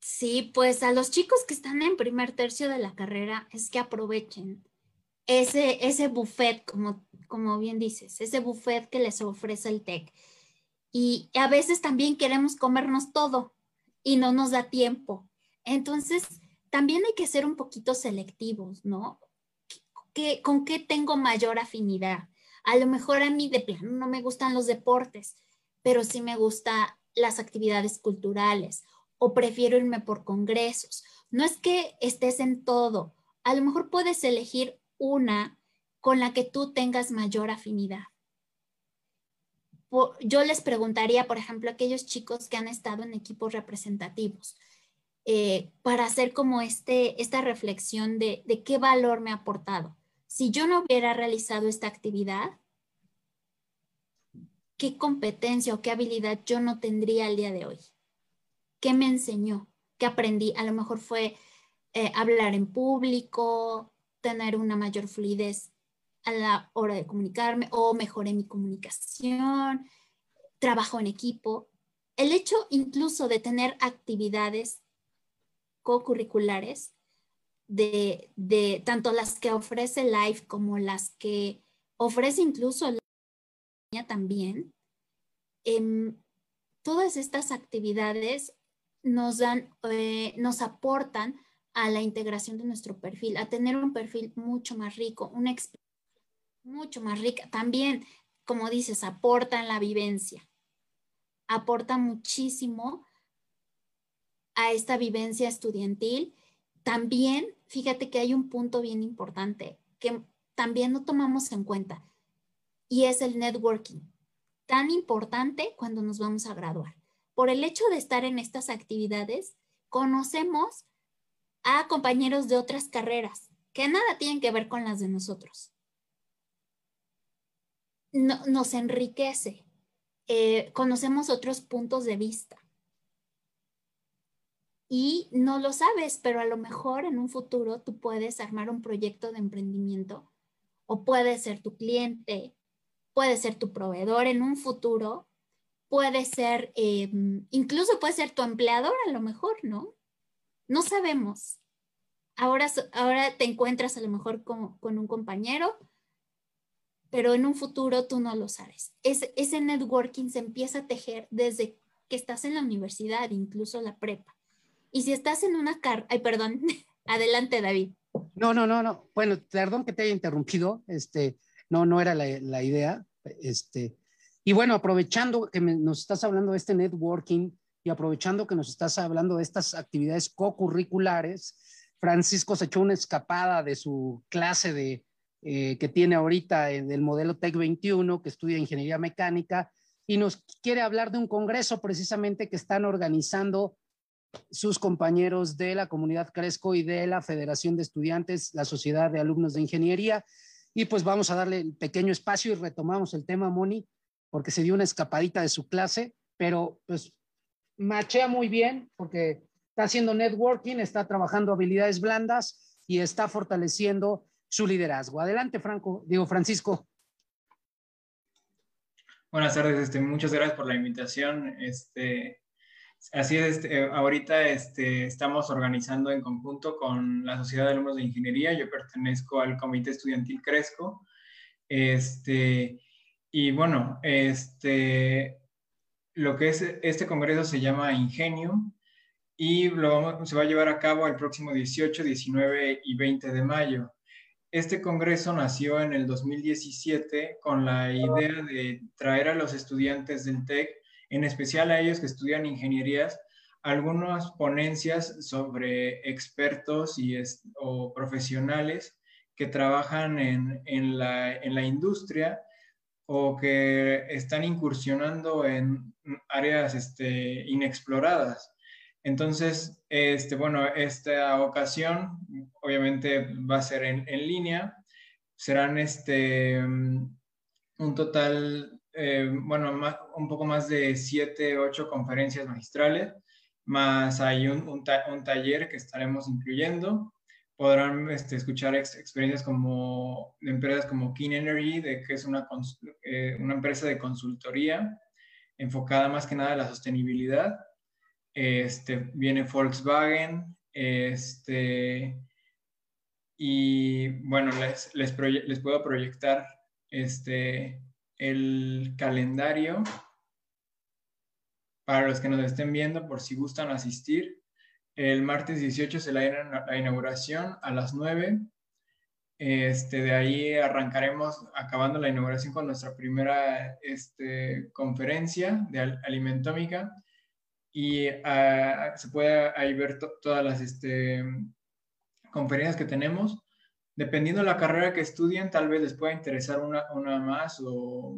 Speaker 4: Sí, pues a los chicos que están en primer tercio de la carrera es que aprovechen ese, ese buffet, como, como bien dices, ese buffet que les ofrece el TEC. Y a veces también queremos comernos todo y no nos da tiempo. Entonces, también hay que ser un poquito selectivos, ¿no? ¿Qué, ¿Con qué tengo mayor afinidad? A lo mejor a mí de plano no me gustan los deportes, pero sí me gustan las actividades culturales o prefiero irme por congresos. No es que estés en todo, a lo mejor puedes elegir una con la que tú tengas mayor afinidad. Yo les preguntaría, por ejemplo, a aquellos chicos que han estado en equipos representativos, eh, para hacer como este, esta reflexión de, de qué valor me ha aportado. Si yo no hubiera realizado esta actividad, ¿qué competencia o qué habilidad yo no tendría el día de hoy? ¿Qué me enseñó? ¿Qué aprendí? A lo mejor fue eh, hablar en público, tener una mayor fluidez a la hora de comunicarme o mejoré mi comunicación, trabajo en equipo. El hecho incluso de tener actividades co-curriculares, de, de, tanto las que ofrece Live como las que ofrece incluso la también, eh, todas estas actividades nos dan, eh, nos aportan a la integración de nuestro perfil, a tener un perfil mucho más rico, una experiencia mucho más rica. También, como dices, aportan la vivencia, aporta muchísimo a esta vivencia estudiantil. También, fíjate que hay un punto bien importante que también no tomamos en cuenta y es el networking, tan importante cuando nos vamos a graduar por el hecho de estar en estas actividades, conocemos a compañeros de otras carreras que nada tienen que ver con las de nosotros. nos enriquece, eh, conocemos otros puntos de vista. Y no lo sabes, pero a lo mejor en un futuro tú puedes armar un proyecto de emprendimiento o puede ser tu cliente, puede ser tu proveedor en un futuro puede ser, eh, incluso puede ser tu empleador a lo mejor, ¿no? no sabemos. Ahora, ahora te encuentras a lo mejor con, con un compañero, pero en un futuro tú no lo sabes. Ese networking se empieza a tejer desde que estás en la universidad, incluso la prepa. Y si estás en una car... Ay, perdón. Adelante, David.
Speaker 2: No, no, no, no. Bueno, perdón que te haya interrumpido. Este, no, no era la, la idea. Este, y bueno, aprovechando que nos estás hablando de este networking y aprovechando que nos estás hablando de estas actividades co-curriculares, Francisco se echó una escapada de su clase de, eh, que tiene ahorita en el modelo TEC 21, que estudia ingeniería mecánica, y nos quiere hablar de un congreso precisamente que están organizando sus compañeros de la comunidad Cresco y de la Federación de Estudiantes, la Sociedad de Alumnos de Ingeniería. Y pues vamos a darle el pequeño espacio y retomamos el tema, Moni, porque se dio una escapadita de su clase, pero pues machea muy bien porque está haciendo networking, está trabajando habilidades blandas y está fortaleciendo su liderazgo. Adelante, Franco, digo Francisco.
Speaker 5: Buenas tardes, este, muchas gracias por la invitación. Este, así es, este, ahorita este, estamos organizando en conjunto con la Sociedad de Alumnos de Ingeniería. Yo pertenezco al Comité Estudiantil Cresco. Este, y bueno, este, lo que es este congreso se llama Ingenium y se va a llevar a cabo el próximo 18, 19 y 20 de mayo. Este congreso nació en el 2017 con la idea de traer a los estudiantes del TEC, en especial a ellos que estudian ingenierías, algunas ponencias sobre expertos y o profesionales que trabajan en, en, la, en la industria o que están incursionando en áreas este, inexploradas. Entonces, este, bueno, esta ocasión obviamente va a ser en, en línea. Serán este, un total, eh, bueno, un poco más de siete, ocho conferencias magistrales, más hay un, un, un taller que estaremos incluyendo podrán este, escuchar experiencias como de empresas como Keen Energy, de, que es una, eh, una empresa de consultoría enfocada más que nada en la sostenibilidad. Este, viene Volkswagen, este, y bueno, les, les, les, puedo proyectar este, el calendario para los que nos estén viendo por si gustan asistir. El martes 18 se la, inauguración a las 9. Este, de ahí arrancaremos acabando la inauguración con nuestra primera este, conferencia de alimentómica y uh, se puede ahí ver todas las este, conferencias que tenemos. Dependiendo de la carrera que estudien, tal vez les pueda interesar una, una más o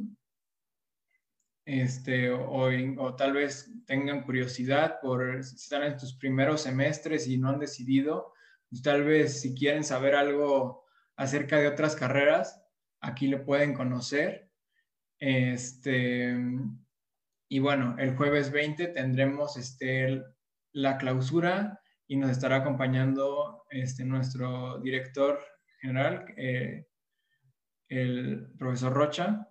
Speaker 5: este, o, tal vez tengan curiosidad por si están en sus primeros semestres y no han decidido, pues tal vez si quieren saber algo acerca de otras carreras, aquí lo pueden conocer. Este, y bueno, el jueves 20 tendremos este, la clausura y nos estará acompañando este, nuestro director general, eh, el profesor Rocha,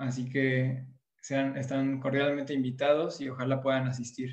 Speaker 5: Así que sean, están cordialmente invitados y ojalá puedan asistir.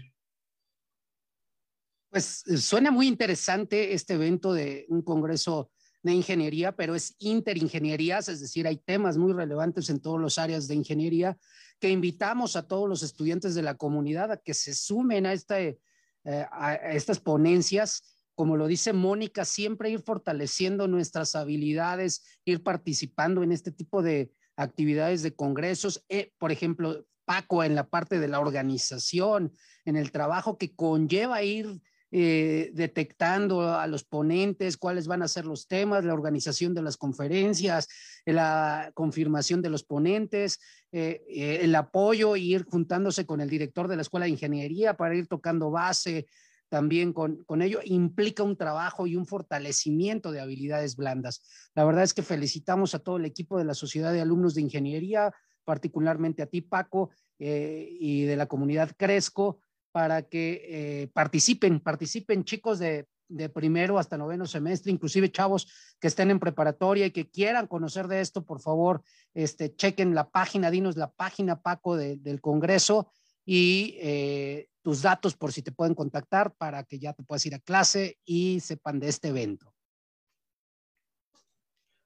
Speaker 2: Pues eh, suena muy interesante este evento de un congreso de ingeniería, pero es interingenierías, es decir, hay temas muy relevantes en todas las áreas de ingeniería que invitamos a todos los estudiantes de la comunidad a que se sumen a, este, eh, a estas ponencias. Como lo dice Mónica, siempre ir fortaleciendo nuestras habilidades, ir participando en este tipo de, actividades de congresos, eh, por ejemplo, Paco en la parte de la organización, en el trabajo que conlleva ir eh, detectando a los ponentes, cuáles van a ser los temas, la organización de las conferencias, la confirmación de los ponentes, eh, el apoyo, ir juntándose con el director de la Escuela de Ingeniería para ir tocando base, también con, con ello implica un trabajo y un fortalecimiento de habilidades blandas. La verdad es que felicitamos a todo el equipo de la Sociedad de Alumnos de Ingeniería, particularmente a ti, Paco, eh, y de la comunidad Cresco, para que eh, participen, participen chicos de, de primero hasta noveno semestre, inclusive chavos que estén en preparatoria y que quieran conocer de esto, por favor, este, chequen la página, dinos la página, Paco, del Congreso y eh, tus datos por si te pueden contactar para que ya te puedas ir a clase y sepan de este evento.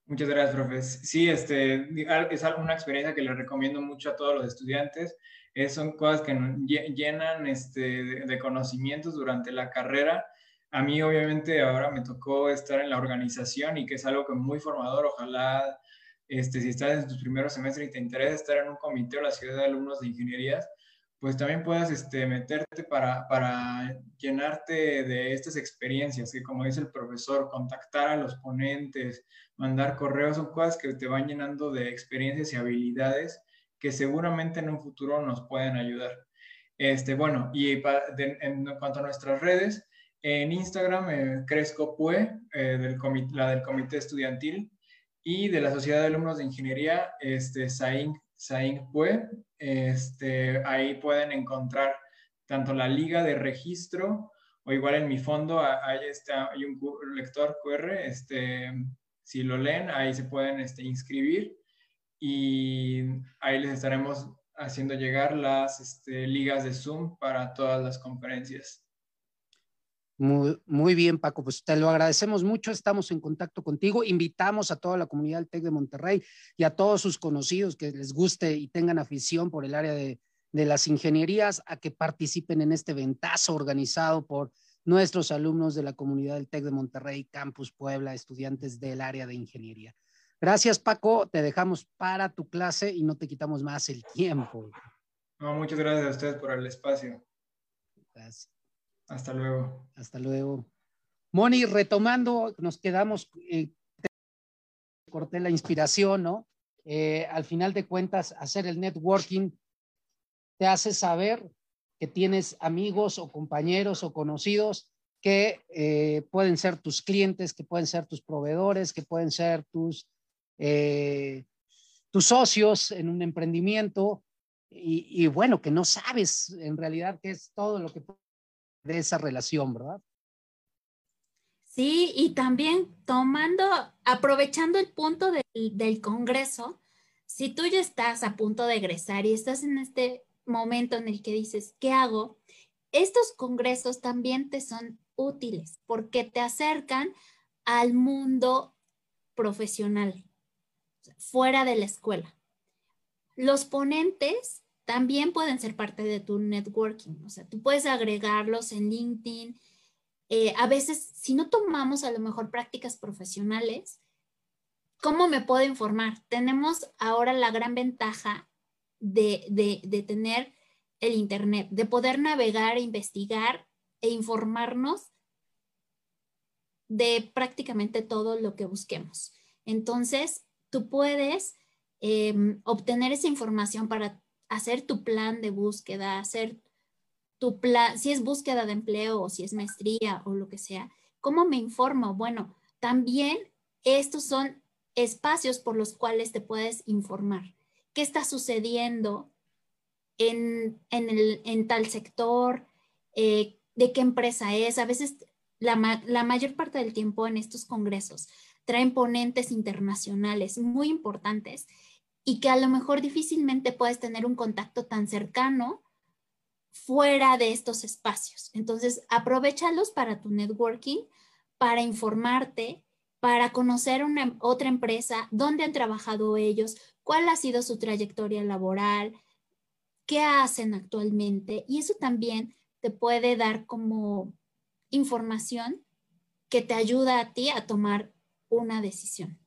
Speaker 5: Muchas gracias, profes. Sí, este, es una experiencia que les recomiendo mucho a todos los estudiantes. son cosas que llenan este, de, conocimientos durante la carrera. A mí, obviamente, ahora me tocó estar en la organización y que es algo que muy formador. Ojalá, este, si estás en tus primeros semestres y te interesa estar en un comité o la ciudad de alumnos de ingenierías, pues también puedas este, meterte para, para llenarte de estas experiencias, que como dice el profesor, contactar a los ponentes, mandar correos, son cosas que te van llenando de experiencias y habilidades que seguramente en un futuro nos pueden ayudar. Este, bueno, y en cuanto a nuestras redes, en Instagram, eh, Cresco Pue, eh, la del Comité Estudiantil, y de la Sociedad de Alumnos de Ingeniería, este, Saing Saing Este, ahí pueden encontrar tanto la liga de registro o igual en mi fondo hay, está, hay un lector QR, este, si lo leen, ahí se pueden este, inscribir y ahí les estaremos haciendo llegar las este, ligas de Zoom para todas las conferencias.
Speaker 2: Muy, bien, Paco, pues te lo agradecemos mucho, estamos en contacto contigo, invitamos a toda la comunidad del TEC de Monterrey y a todos sus conocidos que les guste y tengan afición por el área de, de las ingenierías a que participen en este ventazo organizado por nuestros alumnos de la comunidad del TEC de Monterrey, Campus Puebla, estudiantes del área de ingeniería. Gracias, Paco, te dejamos para tu clase y no te quitamos más el tiempo.
Speaker 5: No, muchas gracias a ustedes por el espacio.
Speaker 2: Gracias.
Speaker 5: Hasta luego.
Speaker 2: Hasta luego. Moni, retomando, nos quedamos, eh, corté la inspiración, ¿no? Eh, al final de cuentas, hacer el networking te hace saber que tienes amigos o compañeros o conocidos que eh, pueden ser tus clientes, que pueden ser tus proveedores, que pueden ser tus, tus socios en un emprendimiento y, y, bueno, que no sabes en realidad qué es todo lo que de esa relación, ¿verdad?
Speaker 4: Sí, y también tomando, aprovechando el punto del, del Congreso, si tú ya estás a punto de egresar y estás en este momento en el que dices, ¿qué hago? Estos congresos también te son útiles porque te acercan al mundo profesional, fuera de la escuela. Los ponentes también pueden ser parte de tu networking. O sea, tú puedes agregarlos en LinkedIn. Eh, a veces, si no tomamos a lo mejor prácticas profesionales, ¿cómo me puedo informar? Tenemos ahora la gran ventaja de, de tener el Internet, de poder navegar, investigar e informarnos de prácticamente todo lo que busquemos. Entonces, tú puedes em, obtener esa información para hacer tu plan de búsqueda, hacer tu plan, si es búsqueda de empleo o si es maestría o lo que sea, ¿cómo me informo? Bueno, también estos son espacios por los cuales te puedes informar. ¿Qué está sucediendo en, en, tal sector? Eh, ¿De qué empresa es? A veces la, la mayor parte del tiempo en estos congresos traen ponentes internacionales muy importantes y que a lo mejor difícilmente puedes tener un contacto tan cercano fuera de estos espacios. Entonces, aprovechalos para tu networking, para informarte, para conocer una otra empresa, dónde han trabajado ellos, cuál ha sido su trayectoria laboral, qué hacen actualmente. Y eso también te puede dar como información que te ayuda a ti a tomar una decisión.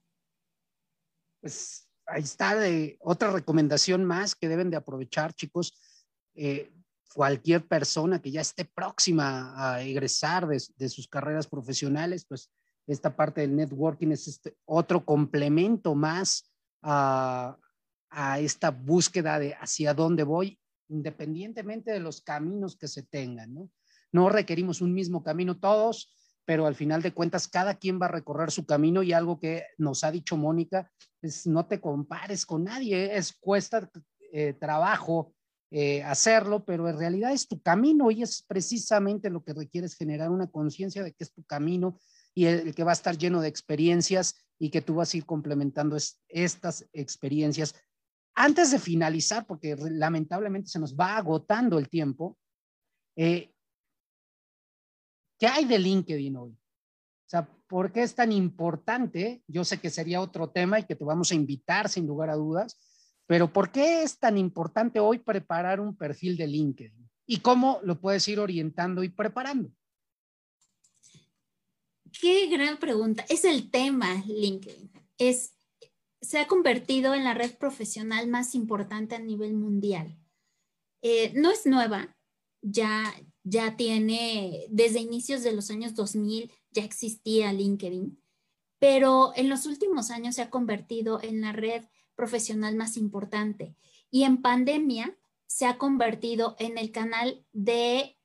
Speaker 2: Pues ahí está de, otra recomendación más que deben de aprovechar, chicos. Eh, cualquier persona que ya esté próxima a egresar de, sus carreras profesionales, pues esta parte del networking es este otro complemento más a, a esta búsqueda de hacia dónde voy, independientemente de los caminos que se tengan, ¿no? No requerimos un mismo camino todos, pero al final de cuentas cada quien va a recorrer su camino y algo que nos ha dicho Mónica es no te compares con nadie, es cuesta eh, trabajo eh, hacerlo, pero en realidad es tu camino y es precisamente lo que requieres generar una conciencia de que es tu camino y el, que va a estar lleno de experiencias y que tú vas a ir complementando estas experiencias. Antes de finalizar, porque lamentablemente se nos va agotando el tiempo, eh, ¿qué hay de LinkedIn hoy? O sea, ¿por qué es tan importante? Yo sé que sería otro tema y que te vamos a invitar sin lugar a dudas, pero ¿por qué es tan importante hoy preparar un perfil de LinkedIn? ¿Y cómo lo puedes ir orientando y preparando?
Speaker 4: Qué gran pregunta. Es el tema LinkedIn. Es, se ha convertido en la red profesional más importante a nivel mundial. Eh, no es nueva, ya, ya tiene, desde inicios de los años 2000 ya existía LinkedIn, pero en los últimos años se ha convertido en la red profesional más importante y en pandemia se ha convertido en el canal de,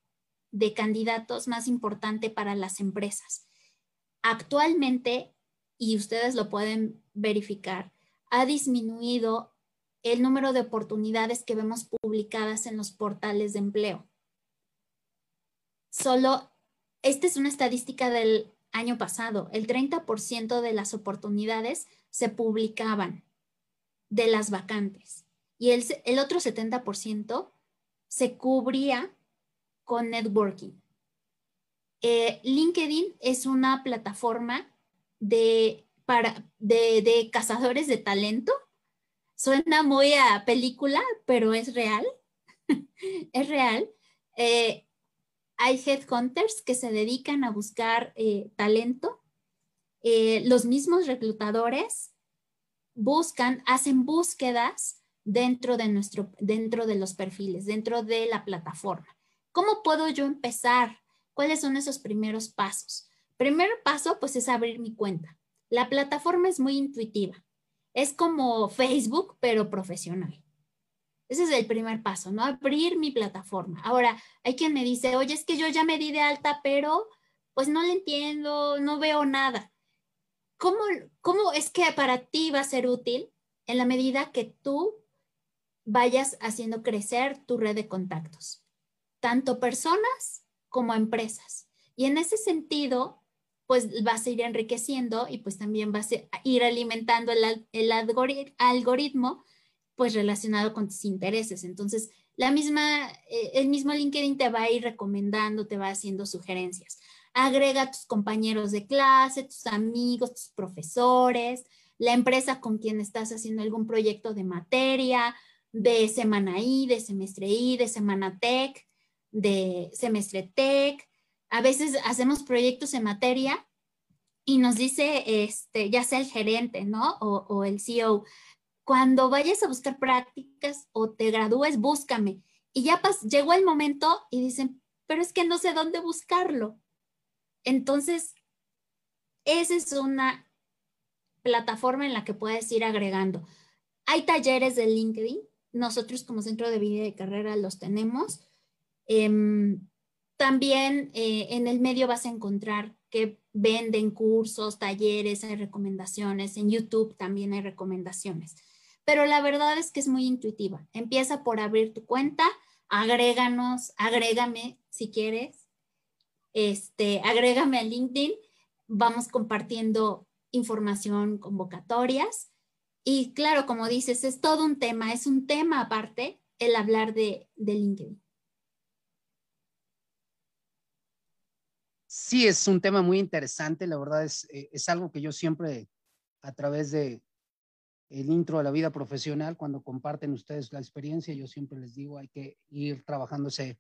Speaker 4: de candidatos más importante para las empresas. Actualmente, y ustedes lo pueden verificar, ha disminuido el número de oportunidades que vemos publicadas en los portales de empleo. Solo, esta es una estadística del año pasado, el 30% de las oportunidades se publicaban de las vacantes y el, el otro 70% se cubría con networking. Eh, LinkedIn es una plataforma de, para, de, de, cazadores de talento. Suena muy a película, pero es real. es real. Eh, hay headhunters que se dedican a buscar eh, talento. Eh, los mismos reclutadores buscan, hacen búsquedas dentro de, nuestro, dentro de los perfiles, dentro de la plataforma. ¿Cómo puedo yo empezar? ¿Cuáles son esos primeros pasos? Primer paso, pues es abrir mi cuenta. La plataforma es muy intuitiva. Es como Facebook, pero profesional. Ese es el primer paso, ¿no? Abrir mi plataforma. Ahora, hay quien me dice, oye, es que yo ya me di de alta, pero pues no le entiendo, no veo nada. ¿Cómo, ¿Cómo es que para ti va a ser útil en la medida que tú vayas haciendo crecer tu red de contactos, tanto personas como empresas? Y en ese sentido, pues vas a ir enriqueciendo y pues también vas a ir alimentando el, el algoritmo pues relacionado con tus intereses. Entonces, la misma, eh, el mismo LinkedIn te va a ir recomendando, te va haciendo sugerencias. Agrega a tus compañeros de clase, tus amigos, tus profesores, la empresa con quien estás haciendo algún proyecto de materia, de semana I, de semestre I, de semana tech, de semestre tech. A veces hacemos proyectos en materia y nos dice, este, ya sea el gerente, ¿no? O, o el CEO, cuando vayas a buscar prácticas o te gradúes, búscame. Y ya llegó el momento y dicen, pero es que no sé dónde buscarlo. Entonces, esa es una plataforma en la que puedes ir agregando. Hay talleres de LinkedIn. Nosotros como centro de vida y carrera los tenemos. Em, también eh, en el medio vas a encontrar que venden cursos, talleres, hay recomendaciones. En YouTube también hay recomendaciones pero la verdad es que es muy intuitiva. Empieza por abrir tu cuenta, agréganos, agrégame si quieres, este, agrégame a LinkedIn, vamos compartiendo información, convocatorias. Y claro, como dices, es todo un tema, es un tema aparte el hablar de, LinkedIn.
Speaker 2: Sí, es un tema muy interesante, la verdad es, eh, es algo que yo siempre a través de, el intro de la vida profesional, cuando comparten ustedes la experiencia, yo siempre les digo, hay que ir trabajando ese,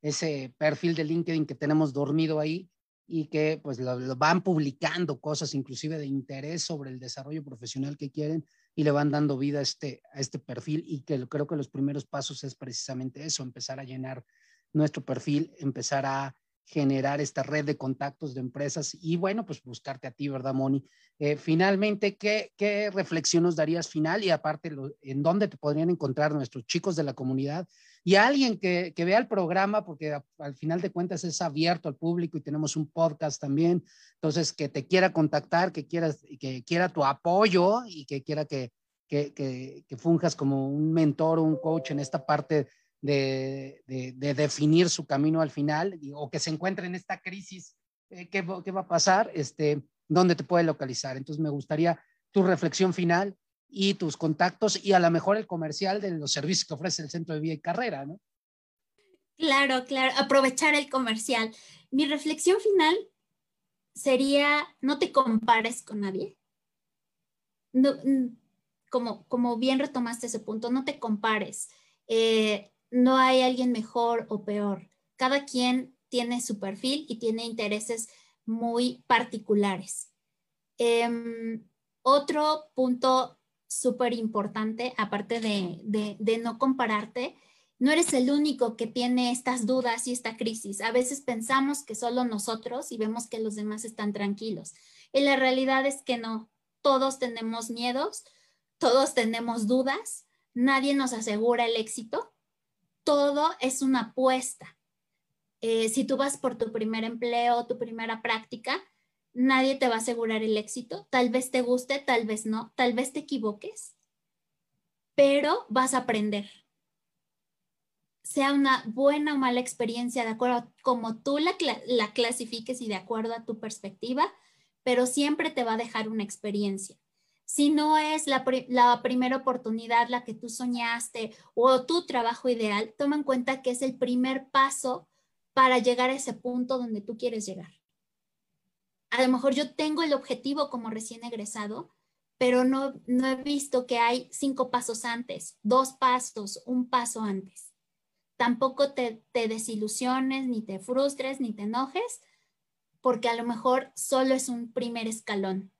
Speaker 2: ese perfil de LinkedIn que tenemos dormido ahí y que pues lo, van publicando cosas inclusive de interés sobre el desarrollo profesional que quieren y le van dando vida a este, a este perfil y que creo que los primeros pasos es precisamente eso, empezar a llenar nuestro perfil, empezar a generar esta red de contactos de empresas y bueno, pues buscarte a ti, ¿verdad, Moni? Eh, finalmente, ¿qué, ¿qué, reflexión nos darías final y aparte, en dónde te podrían encontrar nuestros chicos de la comunidad y alguien que, que vea el programa, porque al final de cuentas es abierto al público y tenemos un podcast también, entonces que te quiera contactar, que, quieras, que quiera tu apoyo y que quiera que, que, que, funjas como un mentor o un coach en esta parte de, de, definir su camino al final o que se encuentre en esta crisis, eh, ¿qué, ¿qué, va a pasar? Este, ¿Dónde te puede localizar? Entonces me gustaría tu reflexión final y tus contactos y a lo mejor el comercial de los servicios que ofrece el Centro de Vida y Carrera, ¿no?
Speaker 4: Claro, claro, aprovechar el comercial. Mi reflexión final sería, no te compares con nadie. No, como, como bien retomaste ese punto, no te compares. Eh, no hay alguien mejor o peor. Cada quien tiene su perfil y tiene intereses muy particulares. Em, otro punto súper importante, aparte de, de, no compararte, no eres el único que tiene estas dudas y esta crisis. A veces pensamos que solo nosotros y vemos que los demás están tranquilos. Y la realidad es que no. Todos tenemos miedos, todos tenemos dudas, nadie nos asegura el éxito. Todo es una apuesta. Eh, si tú vas por tu primer empleo, tu primera práctica, nadie te va a asegurar el éxito. Tal vez te guste, tal vez no, tal vez te equivoques, pero vas a aprender. Sea una buena o mala experiencia de acuerdo a cómo tú la, la clasifiques y de acuerdo a tu perspectiva, pero siempre te va a dejar una experiencia. Si no es la, primera oportunidad la que tú soñaste o tu trabajo ideal, toma en cuenta que es el primer paso para llegar a ese punto donde tú quieres llegar a lo mejor yo tengo el objetivo como recién egresado, pero no, no he visto que hay cinco pasos antes, dos pasos, un paso antes. Tampoco te desilusiones, ni te frustres, ni te enojes, porque a lo mejor solo es un primer escalón.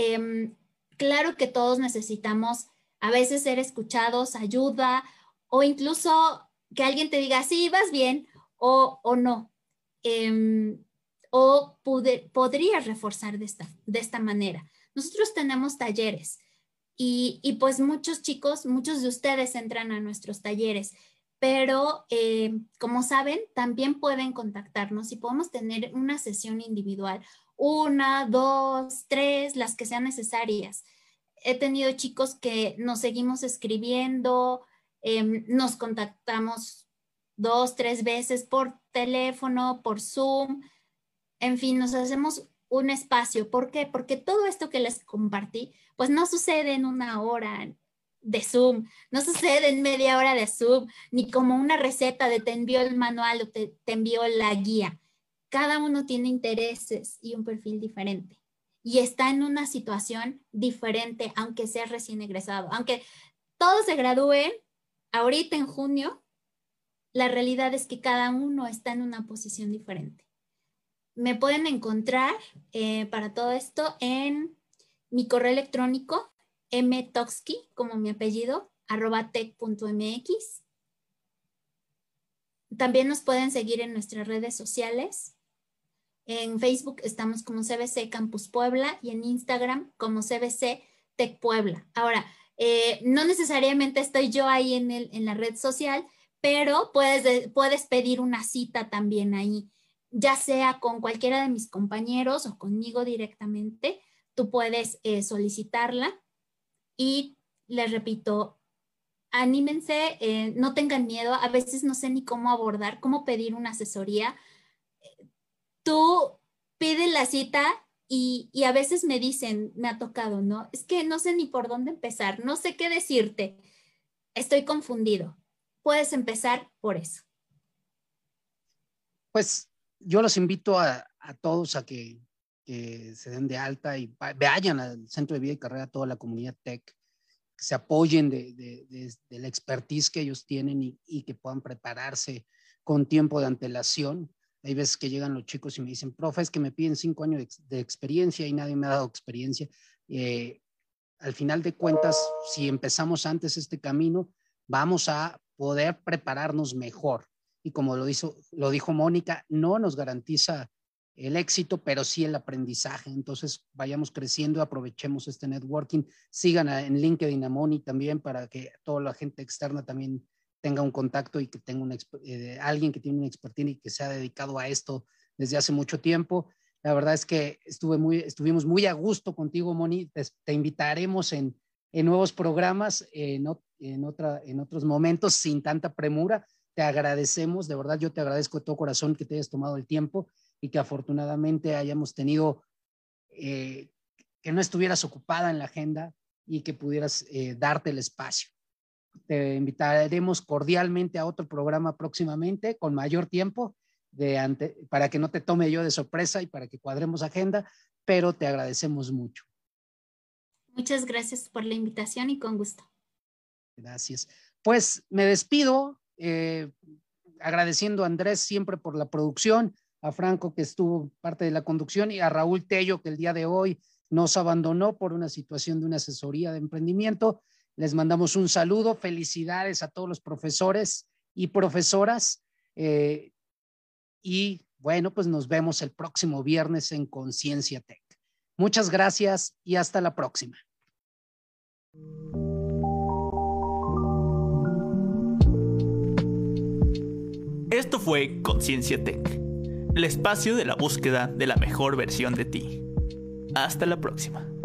Speaker 4: Em, claro que todos necesitamos a veces ser escuchados, ayuda, o incluso que alguien te diga, sí, vas bien, o, o no. Em, o podría reforzar de esta, de esta manera. Nosotros tenemos talleres y, pues muchos chicos, muchos de ustedes entran a nuestros talleres, pero eh, como saben, también pueden contactarnos y podemos tener una sesión individual, una, dos, tres, las que sean necesarias. He tenido chicos que nos seguimos escribiendo, em, nos contactamos dos, tres veces por teléfono, por Zoom en fin, nos hacemos un espacio. ¿Por qué? Porque todo esto que les compartí, pues no sucede en una hora de Zoom, no sucede en media hora de Zoom, ni como una receta de te envío el manual o te, te envío la guía. Cada uno tiene intereses y un perfil diferente y está en una situación diferente, aunque sea recién egresado. Aunque todos se gradúen ahorita en junio, la realidad es que cada uno está en una posición diferente. Me pueden encontrar eh, para todo esto en mi correo electrónico mtoxki, como mi apellido, arroba tech.mx. También nos pueden seguir en nuestras redes sociales. En Facebook estamos como CBC Campus Puebla y en Instagram como CBC Tech Puebla. Ahora, eh, no necesariamente estoy yo ahí en, el, en la red social, pero puedes, puedes pedir una cita también ahí ya sea con cualquiera de mis compañeros o conmigo directamente, tú puedes eh, solicitarla y les repito, anímense, eh, no tengan miedo, a veces no sé ni cómo abordar, cómo pedir una asesoría. Tú pide la cita y, y, a veces me dicen, me ha tocado, ¿no? Es que no sé ni por dónde empezar, no sé qué decirte, estoy confundido. Puedes empezar por eso.
Speaker 2: Pues yo los invito a, todos a que, se den de alta y vayan al Centro de Vida y Carrera, toda la comunidad tech, se apoyen de, la expertise que ellos tienen y, que puedan prepararse con tiempo de antelación. Hay veces que llegan los chicos y me dicen, profe, es que me piden cinco años de, experiencia y nadie me ha dado experiencia. Eh, al final de cuentas, si empezamos antes este camino, vamos a poder prepararnos mejor y como lo, dijo Mónica, no nos garantiza el éxito, pero sí el aprendizaje. Entonces, vayamos creciendo, aprovechemos este networking, sigan en LinkedIn a Moni también para que toda la gente externa también tenga un contacto y que tenga un, eh, alguien que tiene una expertise y que se ha dedicado a esto desde hace mucho tiempo. La verdad es que estuve muy, estuvimos muy a gusto contigo, Moni. Te, invitaremos en, en, nuevos programas, en, en, otra, en otros momentos, sin tanta premura te agradecemos, de verdad yo te agradezco de todo corazón que te hayas tomado el tiempo y que afortunadamente hayamos tenido eh, que no estuvieras ocupada en la agenda y que pudieras eh, darte el espacio. Te invitaremos cordialmente a otro programa próximamente con mayor tiempo de para que no te tome yo de sorpresa y para que cuadremos agenda, pero te agradecemos mucho.
Speaker 4: Muchas gracias por la invitación y con gusto.
Speaker 2: Gracias. Pues me despido eh, agradeciendo a Andrés siempre por la producción, a Franco que estuvo parte de la conducción y a Raúl Tello que el día de hoy nos abandonó por una situación de una asesoría de emprendimiento. Les mandamos un saludo, felicidades a todos los profesores y profesoras. Eh, y bueno, pues nos vemos el próximo viernes en Conciencia Tech. Muchas gracias y hasta la próxima.
Speaker 1: Esto fue Conciencia Tech, el espacio de la búsqueda de la mejor versión de ti. Hasta la próxima.